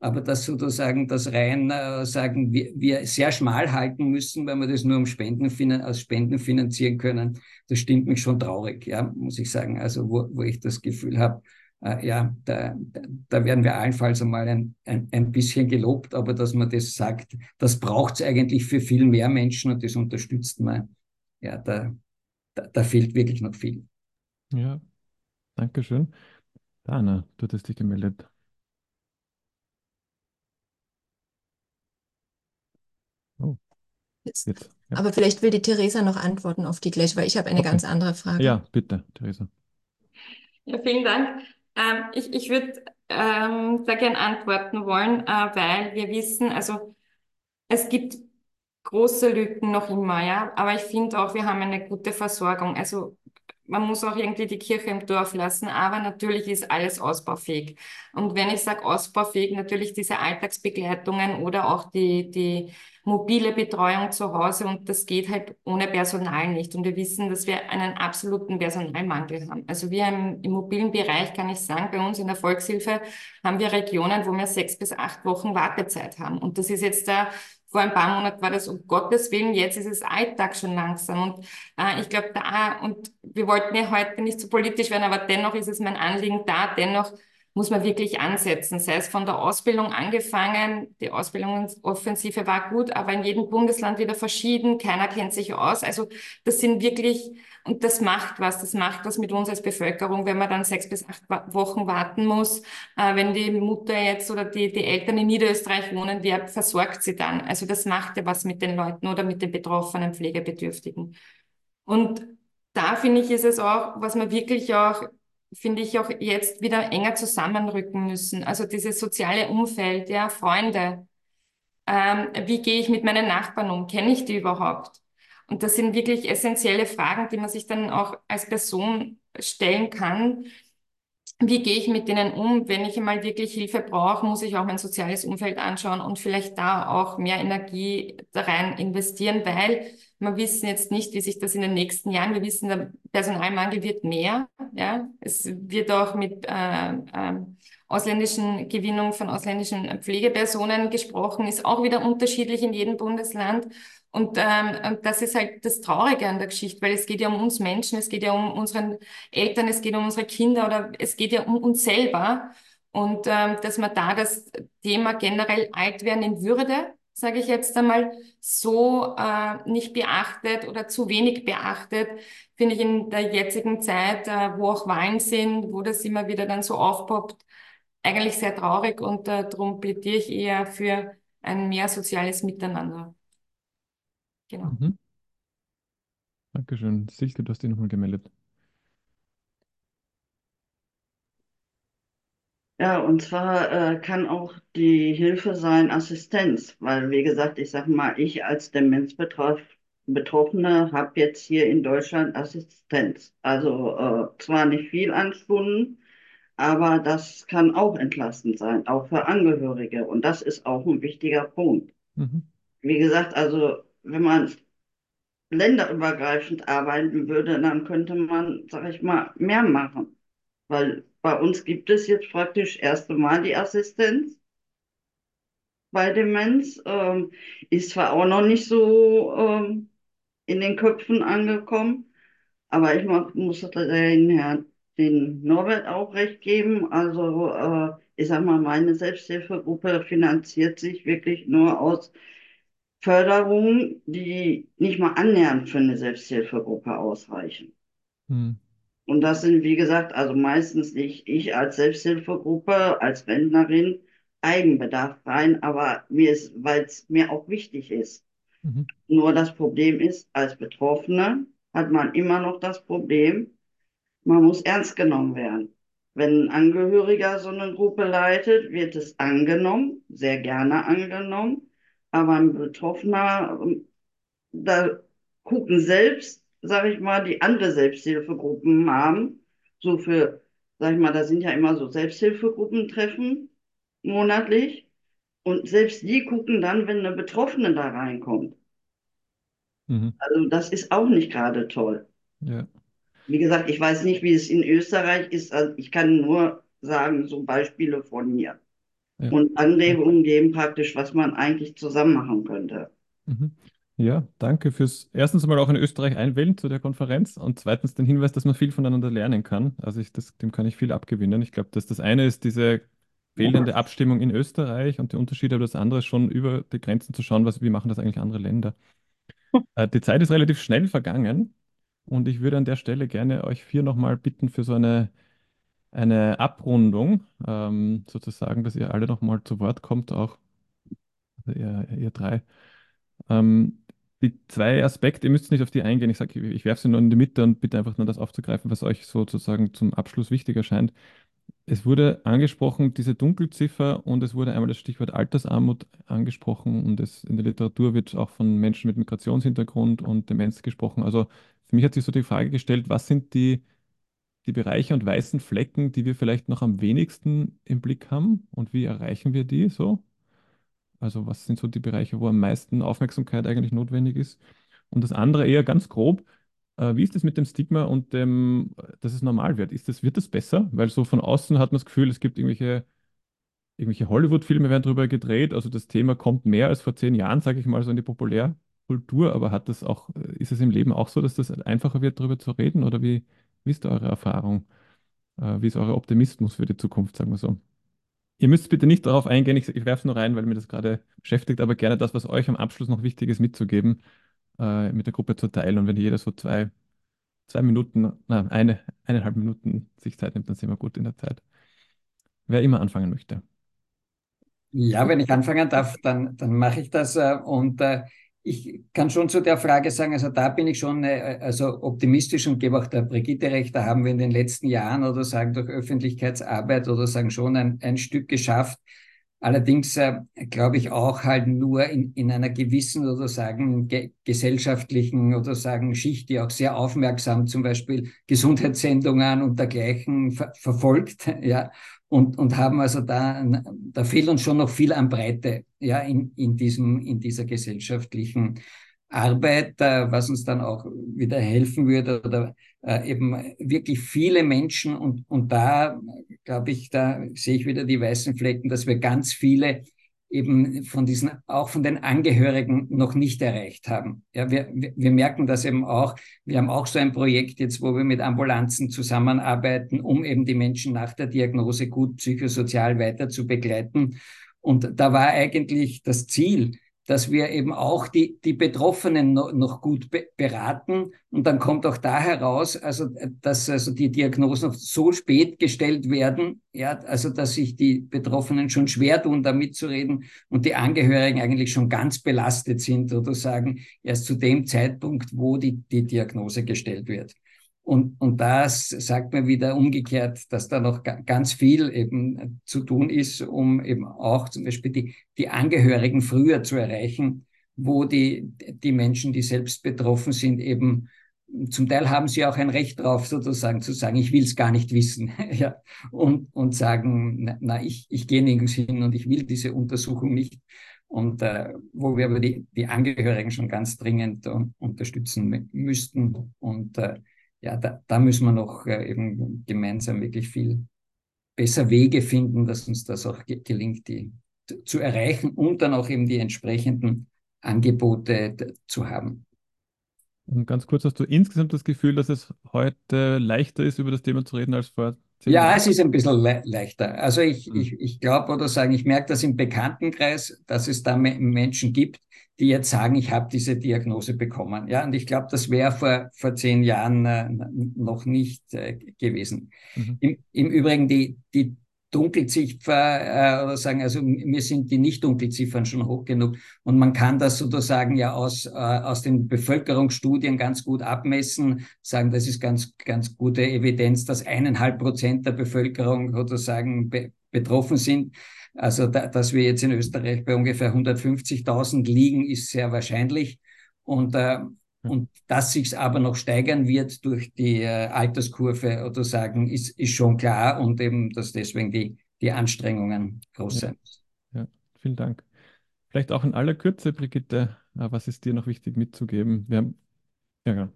aber dass sozusagen das rein äh, sagen, wir, wir sehr schmal halten müssen, weil wir das nur um Spenden aus Spenden finanzieren können, das stimmt mich schon traurig, ja, muss ich sagen. Also wo, wo ich das Gefühl habe, äh, ja, da, da werden wir allenfalls einmal ein, ein, ein bisschen gelobt, aber dass man das sagt, das braucht es eigentlich für viel mehr Menschen und das unterstützt man. Ja, da, da, da fehlt wirklich noch viel. Ja, danke schön. Dana, du hast dich gemeldet. Oh, Jetzt. jetzt. Ja. Aber vielleicht will die Theresa noch antworten auf die gleich, weil ich habe eine Okay. ganz andere Frage. Ja, bitte, Theresa. Ja, vielen Dank. Ähm, ich ich würde ähm, da gerne antworten wollen, äh, weil wir wissen, also es gibt große Lücken noch immer, ja, aber ich finde auch, wir haben eine gute Versorgung. Also man muss auch irgendwie die Kirche im Dorf lassen, aber natürlich ist alles ausbaufähig. Und wenn ich sage ausbaufähig, natürlich diese Alltagsbegleitungen oder auch die, die mobile Betreuung zu Hause und das geht halt ohne Personal nicht. Und wir wissen, dass wir einen absoluten Personalmangel haben. Also wir im, im mobilen Bereich kann ich sagen, bei uns in der Volkshilfe haben wir Regionen, wo wir sechs bis acht Wochen Wartezeit haben. Und das ist jetzt da vor ein paar Monaten war das um Gottes Willen, jetzt ist es Alltag schon langsam. Und äh, ich glaube, da, und wir wollten ja heute nicht so politisch werden, aber dennoch ist es mein Anliegen da, dennoch muss man wirklich ansetzen, sei es von der Ausbildung angefangen. Die Ausbildungsoffensive war gut, aber in jedem Bundesland wieder verschieden. Keiner kennt sich aus. Also das sind wirklich, und das macht was, das macht was mit uns als Bevölkerung, wenn man dann sechs bis acht Wochen warten muss. Äh, wenn die Mutter jetzt oder die, die Eltern in Niederösterreich wohnen, wer versorgt sie dann? Also das macht ja was mit den Leuten oder mit den betroffenen Pflegebedürftigen. Und da finde ich, ist es auch, was man wirklich auch finde ich auch jetzt wieder enger zusammenrücken müssen. Also dieses soziale Umfeld, ja, Freunde. Ähm, wie gehe ich mit meinen Nachbarn um? Kenne ich die überhaupt? Und das sind wirklich essentielle Fragen, die man sich dann auch als Person stellen kann. Wie gehe ich mit denen um? Wenn ich einmal wirklich Hilfe brauche, muss ich auch mein soziales Umfeld anschauen und vielleicht da auch mehr Energie da rein investieren, weil wir wissen jetzt nicht, wie sich das in den nächsten Jahren, wir wissen, der Personalmangel wird mehr. Ja, es wird auch mit äh, äh, ausländischen Gewinnung von ausländischen Pflegepersonen gesprochen, ist auch wieder unterschiedlich in jedem Bundesland. Und, ähm, und das ist halt das Traurige an der Geschichte, weil es geht ja um uns Menschen, es geht ja um unseren Eltern, es geht um unsere Kinder oder es geht ja um uns selber. Und ähm, dass man da das Thema generell alt werden in Würde, sage ich jetzt einmal, so äh, nicht beachtet oder zu wenig beachtet, finde ich in der jetzigen Zeit, äh, wo auch Wahlen sind, wo das immer wieder dann so aufpoppt, eigentlich sehr traurig und äh, darum plädiere ich eher für ein mehr soziales Miteinander. Genau. Mhm. Dankeschön. Silke, du hast dich nochmal gemeldet. Ja, und zwar äh, kann auch die Hilfe sein Assistenz, weil wie gesagt, ich sag mal, ich als Demenzbetroffene habe jetzt hier in Deutschland Assistenz. Also äh, zwar nicht viel an Stunden, aber das kann auch entlastend sein, auch für Angehörige. Und das ist auch ein wichtiger Punkt. Mhm. Wie gesagt, also wenn man länderübergreifend arbeiten würde, dann könnte man, sag ich mal, mehr machen. Weil bei uns gibt es jetzt praktisch erste Mal die Assistenz bei Demenz. Ähm, ist zwar auch noch nicht so ähm, in den Köpfen angekommen, aber ich muss den Herrn, den Norbert auch recht geben. Also äh, ich sag mal, meine Selbsthilfegruppe finanziert sich wirklich nur aus Förderungen, die nicht mal annähernd für eine Selbsthilfegruppe ausreichen. Mhm. Und das sind, wie gesagt, also meistens nicht ich als Selbsthilfegruppe, als Rentnerin, Eigenbedarf rein, aber mir ist, weil es mir auch wichtig ist. Mhm. Nur das Problem ist, als Betroffene hat man immer noch das Problem, man muss ernst genommen werden. Wenn ein Angehöriger so eine Gruppe leitet, wird es angenommen, sehr gerne angenommen, aber ein Betroffener, da gucken selbst, sag ich mal, die andere Selbsthilfegruppen haben, so für, sag ich mal, da sind ja immer so Selbsthilfegruppentreffen monatlich und selbst die gucken dann, wenn eine Betroffene da reinkommt. Mhm. Also das ist auch nicht gerade toll. Ja. Wie gesagt, ich weiß nicht, wie es in Österreich ist. Also ich kann nur sagen, so Beispiele von hier. Ja. und Anregungen geben praktisch, was man eigentlich zusammen machen könnte. Mhm. Ja, danke fürs erstens mal auch in Österreich einwählen zu der Konferenz und zweitens den Hinweis, dass man viel voneinander lernen kann. Also ich, das, dem kann ich viel abgewinnen. Ich glaube, dass das eine ist diese fehlende Abstimmung in Österreich und die Unterschiede, aber das andere ist schon über die Grenzen zu schauen, was, wie machen das eigentlich andere Länder. <laughs> Äh, die Zeit ist relativ schnell vergangen und ich würde an der Stelle gerne euch vier nochmal bitten für so eine, eine Abrundung, ähm, sozusagen, dass ihr alle nochmal zu Wort kommt, auch also ihr, ihr drei. Ähm, die zwei Aspekte, ihr müsst nicht auf die eingehen. Ich sage, ich werfe sie nur in die Mitte und bitte einfach nur das aufzugreifen, was euch sozusagen zum Abschluss wichtig erscheint. Es wurde angesprochen, diese Dunkelziffer, und es wurde einmal das Stichwort Altersarmut angesprochen und es, in der Literatur wird auch von Menschen mit Migrationshintergrund und Demenz gesprochen. Also für mich hat sich so die Frage gestellt, was sind die, die Bereiche und weißen Flecken, die wir vielleicht noch am wenigsten im Blick haben und wie erreichen wir die so? Also was sind so die Bereiche, wo am meisten Aufmerksamkeit eigentlich notwendig ist? Und das andere eher ganz grob, äh, wie ist es mit dem Stigma und dem, dass es normal wird? Ist das, wird das besser? Weil so von außen hat man das Gefühl, es gibt irgendwelche, irgendwelche Hollywood-Filme werden darüber gedreht. Also das Thema kommt mehr als vor zehn Jahren, sage ich mal, so in die Populärkultur. Aber hat das auch, ist es im Leben auch so, dass das einfacher wird, darüber zu reden? Oder wie, wie ist da eure Erfahrung? Äh, wie ist euer Optimismus für die Zukunft, sagen wir so? Ihr müsst bitte nicht darauf eingehen, ich, ich werfe es nur rein, weil mir das gerade beschäftigt, aber gerne das, was euch am Abschluss noch wichtig ist, mitzugeben, äh, mit der Gruppe zu teilen. Und wenn jeder so zwei, zwei Minuten, na, eine, eineinhalb Minuten sich Zeit nimmt, dann sind wir gut in der Zeit. Wer immer anfangen möchte. Ja, wenn ich anfangen darf, dann, dann mache ich das. äh, Und äh, ich kann schon zu der Frage sagen, also da bin ich schon äh, also optimistisch und gebe auch der Brigitte recht, da haben wir in den letzten Jahren oder sagen durch Öffentlichkeitsarbeit oder sagen schon ein, ein Stück geschafft. Allerdings äh, glaube ich auch halt nur in, in einer gewissen oder sagen ge gesellschaftlichen oder sagen Schicht, die auch sehr aufmerksam zum Beispiel Gesundheitssendungen und dergleichen ver verfolgt, <laughs> ja, und, und haben also da, da fehlt uns schon noch viel an Breite, ja, in, in diesem, in dieser gesellschaftlichen Arbeit, äh, was uns dann auch wieder helfen würde oder äh, eben wirklich viele Menschen und, und da glaube ich, da sehe ich wieder die weißen Flecken, dass wir ganz viele eben von diesen, auch von den Angehörigen noch nicht erreicht haben. Ja, wir, wir merken das eben auch. Wir haben auch so ein Projekt jetzt, wo wir mit Ambulanzen zusammenarbeiten, um eben die Menschen nach der Diagnose gut psychosozial weiter zu begleiten. Und da war eigentlich das Ziel, dass wir eben auch die, die Betroffenen noch, gut be beraten. Und dann kommt auch da heraus, also, dass also die Diagnosen so spät gestellt werden, ja, also, dass sich die Betroffenen schon schwer tun, da mitzureden und die Angehörigen eigentlich schon ganz belastet sind oder sagen, erst zu dem Zeitpunkt, wo die, die Diagnose gestellt wird. Und, und das sagt mir wieder umgekehrt, dass da noch ganz viel eben zu tun ist, um eben auch zum Beispiel die, die Angehörigen früher zu erreichen, wo die, die Menschen, die selbst betroffen sind, eben zum Teil haben sie auch ein Recht drauf, sozusagen zu sagen, ich will es gar nicht wissen, <laughs> ja, und, und sagen, na, na, ich, ich gehe nirgends hin und ich will diese Untersuchung nicht. Und äh, wo wir aber die, die Angehörigen schon ganz dringend un unterstützen müssten. Und äh, ja, da, da müssen wir noch äh, eben gemeinsam wirklich viel besser Wege finden, dass uns das auch ge gelingt, die zu erreichen und dann auch eben die entsprechenden Angebote zu haben. Und ganz kurz, hast du insgesamt das Gefühl, dass es heute leichter ist, über das Thema zu reden als vor Ja, es ist ein bisschen le leichter. Also ich, hm. ich, ich glaube oder sagen, ich merke das im Bekanntenkreis, dass es da Menschen gibt, die jetzt sagen, ich habe diese Diagnose bekommen. Ja, und ich glaube, das wäre vor, vor zehn Jahren äh, noch nicht äh, gewesen. Mhm. Im, Im Übrigen, die, die Dunkelziffer äh, oder sagen, also mir sind die Nicht-Dunkelziffern schon hoch genug und man kann das sozusagen ja aus, äh, aus den Bevölkerungsstudien ganz gut abmessen, sagen, das ist ganz, ganz gute Evidenz, dass eineinhalb Prozent der Bevölkerung sozusagen be betroffen sind. Also, da, dass wir jetzt in Österreich bei ungefähr 150.000 liegen, ist sehr wahrscheinlich. Und, äh, und dass sich aber noch steigern wird durch die äh, Alterskurve oder sagen, ist, ist schon klar und eben, dass deswegen die, die Anstrengungen groß ja. sind. Ja, vielen Dank. Vielleicht auch in aller Kürze, Brigitte, äh, was ist dir noch wichtig mitzugeben? Wir haben, ja, genau.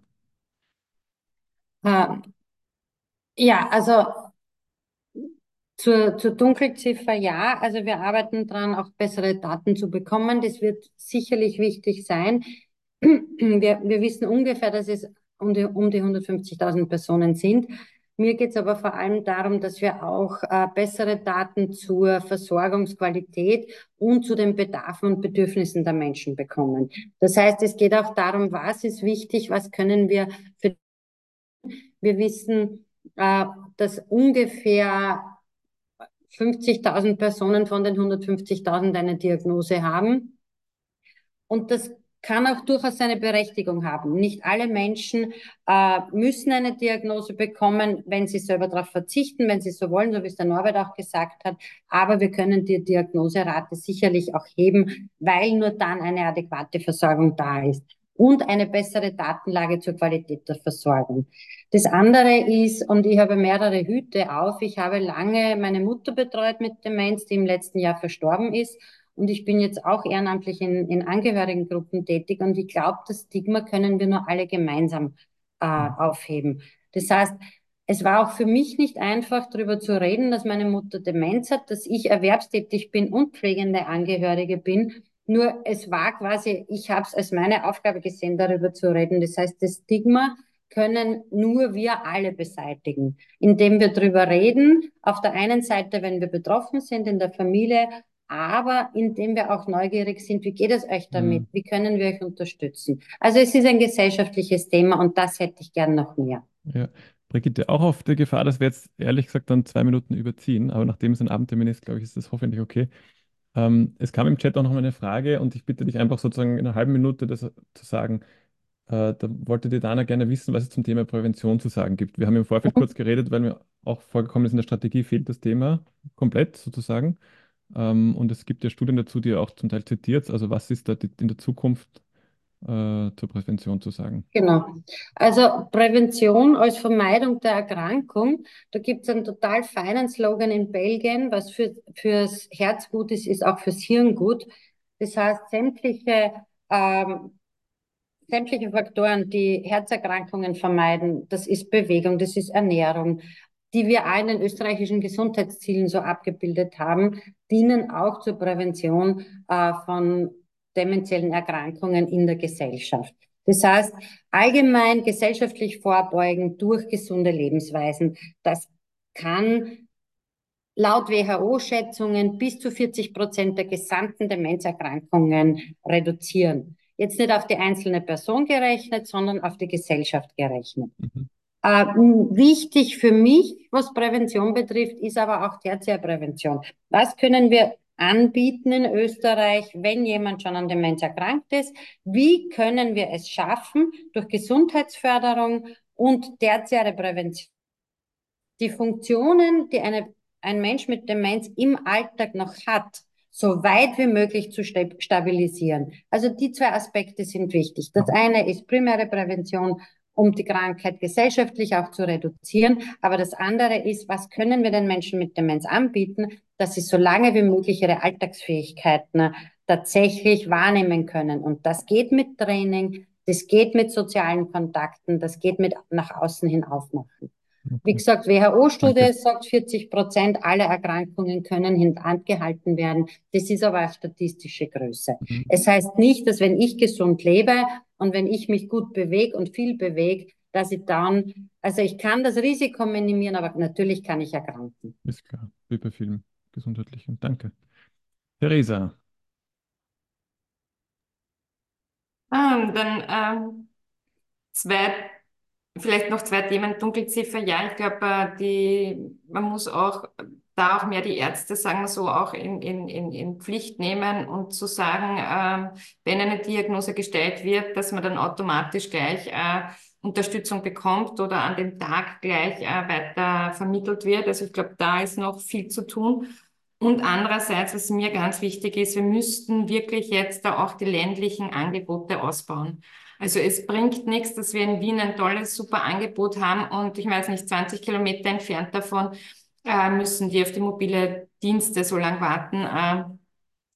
Uh, ja, also Zur, zur Dunkelziffer ja, also wir arbeiten dran, auch bessere Daten zu bekommen. Das wird sicherlich wichtig sein. Wir, wir wissen ungefähr, dass es um die, um die 150.000 Personen sind. Mir geht es aber vor allem darum, dass wir auch äh, bessere Daten zur Versorgungsqualität und zu den Bedarfen und Bedürfnissen der Menschen bekommen. Das heißt, es geht auch darum, was ist wichtig, was können wir für. Wir wissen, äh, dass ungefähr 50.000 Personen von den 150.000 eine Diagnose haben. Und das kann auch durchaus seine Berechtigung haben. Nicht alle Menschen äh, müssen eine Diagnose bekommen, wenn sie selber darauf verzichten, wenn sie so wollen, so wie es der Norbert auch gesagt hat. Aber wir können die Diagnoserate sicherlich auch heben, weil nur dann eine adäquate Versorgung da ist und eine bessere Datenlage zur Qualität der Versorgung. Das andere ist, und ich habe mehrere Hüte auf, ich habe lange meine Mutter betreut mit Demenz, die im letzten Jahr verstorben ist. Und ich bin jetzt auch ehrenamtlich in, in Angehörigengruppen tätig und ich glaube, das Stigma können wir nur alle gemeinsam äh, aufheben. Das heißt, es war auch für mich nicht einfach, darüber zu reden, dass meine Mutter Demenz hat, dass ich erwerbstätig bin und pflegende Angehörige bin. Nur es war quasi, ich habe es als meine Aufgabe gesehen, darüber zu reden. Das heißt, das Stigma können nur wir alle beseitigen, indem wir darüber reden. Auf der einen Seite, wenn wir betroffen sind in der Familie, aber indem wir auch neugierig sind, wie geht es euch damit? Mhm. Wie können wir euch unterstützen? Also es ist ein gesellschaftliches Thema und das hätte ich gern noch mehr. Ja. Brigitte, auch auf der Gefahr, dass wir jetzt ehrlich gesagt dann zwei Minuten überziehen, aber nachdem es ein Abendtermin ist, glaube ich, ist das hoffentlich okay. Ähm, es kam im Chat auch noch mal eine Frage und ich bitte dich einfach sozusagen in einer halben Minute das zu sagen. Äh, da wollte die Dana gerne wissen, was es zum Thema Prävention zu sagen gibt. Wir haben im Vorfeld kurz geredet, weil mir auch vorgekommen ist, in der Strategie fehlt das Thema komplett sozusagen. Ähm, und es gibt ja Studien dazu, die ihr auch zum Teil zitiert. Also was ist da in der Zukunft äh, zur Prävention zu sagen? Genau. Also Prävention als Vermeidung der Erkrankung. Da gibt es einen total feinen Slogan in Belgien, was für, fürs Herz gut ist, ist auch fürs Hirn gut. Das heißt, sämtliche, ähm, sämtliche Faktoren, die Herzerkrankungen vermeiden, das ist Bewegung, das ist Ernährung, die wir auch in österreichischen Gesundheitszielen so abgebildet haben, dienen auch zur Prävention äh, von dementiellen Erkrankungen in der Gesellschaft. Das heißt, allgemein gesellschaftlich vorbeugen durch gesunde Lebensweisen, das kann laut WHO-Schätzungen bis zu 40 Prozent der gesamten Demenzerkrankungen reduzieren. Jetzt nicht auf die einzelne Person gerechnet, sondern auf die Gesellschaft gerechnet. Mhm. Äh, wichtig für mich, was Prävention betrifft, ist aber auch Tertiärprävention. Was können wir anbieten in Österreich, wenn jemand schon an Demenz erkrankt ist? Wie können wir es schaffen, durch Gesundheitsförderung und tertiäre Prävention die Funktionen, die eine, ein Mensch mit Demenz im Alltag noch hat, so weit wie möglich zu stabilisieren. Also die zwei Aspekte sind wichtig. Das eine ist primäre Prävention, um die Krankheit gesellschaftlich auch zu reduzieren. Aber das andere ist, was können wir den Menschen mit Demenz anbieten, dass sie so lange wie möglich ihre Alltagsfähigkeiten tatsächlich wahrnehmen können. Und das geht mit Training, das geht mit sozialen Kontakten, das geht mit nach außen hin aufmachen. Wie gesagt, WHO-Studie sagt, 40 Prozent aller Erkrankungen können hinterhand gehalten werden. Das ist aber eine statistische Größe. Mhm. Es heißt nicht, dass wenn ich gesund lebe und wenn ich mich gut bewege und viel bewege, dass ich dann, also ich kann das Risiko minimieren, aber natürlich kann ich erkranken. Ist klar, wie bei vielen gesundheitlichen. Danke. Theresa. Ah, dann ähm, zwei Vielleicht noch zwei Themen. Dunkelziffer, ja, ich glaube, äh, die, man muss auch da auch mehr die Ärzte, sagen wir so, auch in, in, in, in Pflicht nehmen und zu sagen, ähm, wenn eine Diagnose gestellt wird, dass man dann automatisch gleich äh, Unterstützung bekommt oder an dem Tag gleich äh, weiter vermittelt wird. Also ich glaube, da ist noch viel zu tun. Und andererseits, was mir ganz wichtig ist, wir müssten wirklich jetzt da auch die ländlichen Angebote ausbauen. Also es bringt nichts, dass wir in Wien ein tolles, super Angebot haben und ich weiß nicht, 20 Kilometer entfernt davon äh, müssen die auf die mobile Dienste so lang warten. Äh,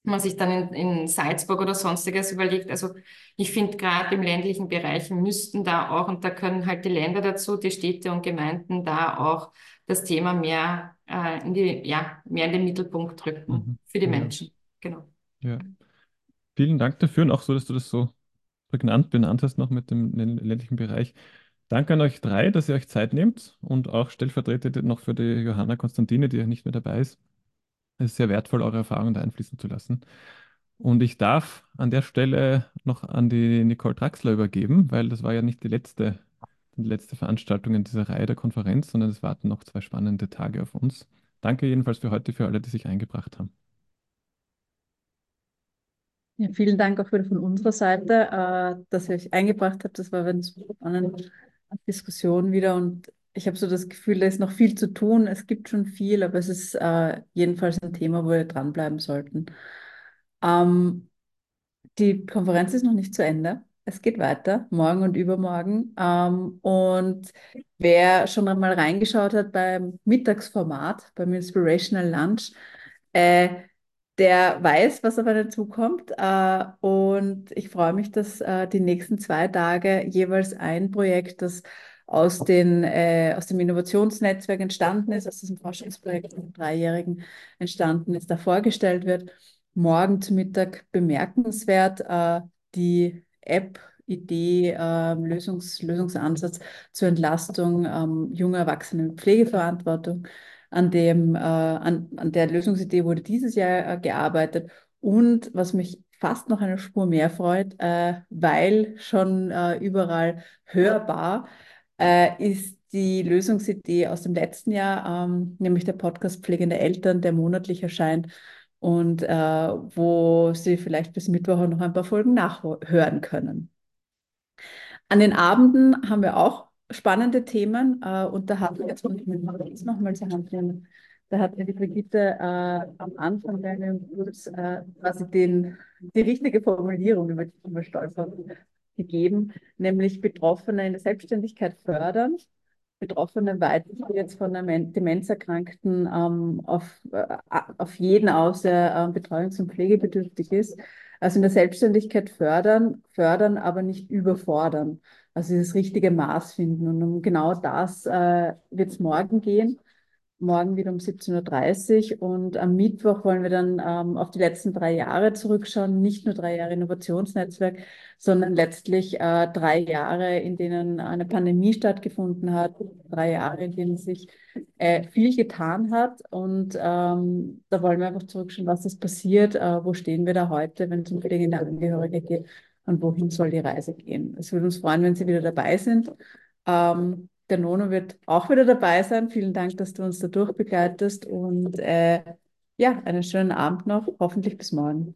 man sich dann in, in Salzburg oder sonstiges überlegt. Also ich finde gerade im ländlichen Bereich müssten da auch, und da können halt die Länder dazu, die Städte und Gemeinden da auch das Thema mehr äh, in die, ja, mehr in den Mittelpunkt rücken Mhm. für die Ja. Menschen. Genau. Ja. Vielen Dank dafür und auch so, dass du das so prägnant benannt hast noch mit dem ländlichen Bereich. Danke an euch drei, dass ihr euch Zeit nehmt und auch stellvertretend noch für die Johanna Konstantine, die ja nicht mehr dabei ist. Es ist sehr wertvoll, eure Erfahrungen da einfließen zu lassen. Und ich darf an der Stelle noch an die Nicole Draxler übergeben, weil das war ja nicht die letzte, die letzte Veranstaltung in dieser Reihe der Konferenz, sondern es warten noch zwei spannende Tage auf uns. Danke jedenfalls für heute, für alle, die sich eingebracht haben. Ja, vielen Dank auch wieder von unserer Seite, äh, dass ihr euch eingebracht habt. Das war eine spannende Diskussion wieder und ich habe so das Gefühl, da ist noch viel zu tun. Es gibt schon viel, aber es ist äh, jedenfalls ein Thema, wo wir dranbleiben sollten. Ähm, die Konferenz ist noch nicht zu Ende. Es geht weiter, morgen und übermorgen. Ähm, und wer schon einmal reingeschaut hat beim Mittagsformat, beim Inspirational Lunch, äh, der weiß, was auf einen zukommt. Äh, und ich freue mich, dass äh, die nächsten zwei Tage jeweils ein Projekt, das aus, den, äh, aus dem Innovationsnetzwerk entstanden ist, aus diesem Forschungsprojekt im Dreijährigen entstanden ist, da vorgestellt wird. Morgen zu Mittag bemerkenswert äh, die App, Idee, äh, Lösungs Lösungsansatz zur Entlastung ähm, junger Erwachsenen mit Pflegeverantwortung. An, dem, äh, an, an der Lösungsidee wurde dieses Jahr äh, gearbeitet. Und was mich fast noch eine Spur mehr freut, äh, weil schon äh, überall hörbar, äh, ist die Lösungsidee aus dem letzten Jahr, ähm, nämlich der Podcast Pflegende Eltern, der monatlich erscheint und äh, wo Sie vielleicht bis Mittwoch noch ein paar Folgen nachhören können. An den Abenden haben wir auch spannende Themen äh, und da hatten wir jetzt nochmal zur Hand nehmen. Da hat mir die Brigitte äh, am Anfang einem Kurs äh, quasi den, die richtige Formulierung, über die ich immer stolz habe, gegeben, nämlich Betroffene in der Selbstständigkeit fördern, Betroffene weiter jetzt von Demenzerkrankten ähm, auf, äh, auf jeden aus, der äh, betreuungs- und pflegebedürftig ist. Also in der Selbstständigkeit fördern, fördern, aber nicht überfordern. Also dieses richtige Maß finden. Und um genau das äh, wird es morgen gehen. Morgen wieder um 17.30 Uhr und am Mittwoch wollen wir dann ähm, auf die letzten drei Jahre zurückschauen, nicht nur drei Jahre Innovationsnetzwerk, sondern letztlich äh, drei Jahre, in denen eine Pandemie stattgefunden hat, drei Jahre, in denen sich äh, viel getan hat. Und ähm, da wollen wir einfach zurückschauen, was ist passiert, äh, wo stehen wir da heute, wenn es um pflegende Angehörige geht und wohin soll die Reise gehen. Es würde uns freuen, wenn Sie wieder dabei sind. Ähm, der Nono wird auch wieder dabei sein. Vielen Dank, dass du uns da durchbegleitest und äh, ja, einen schönen Abend noch. Hoffentlich bis morgen.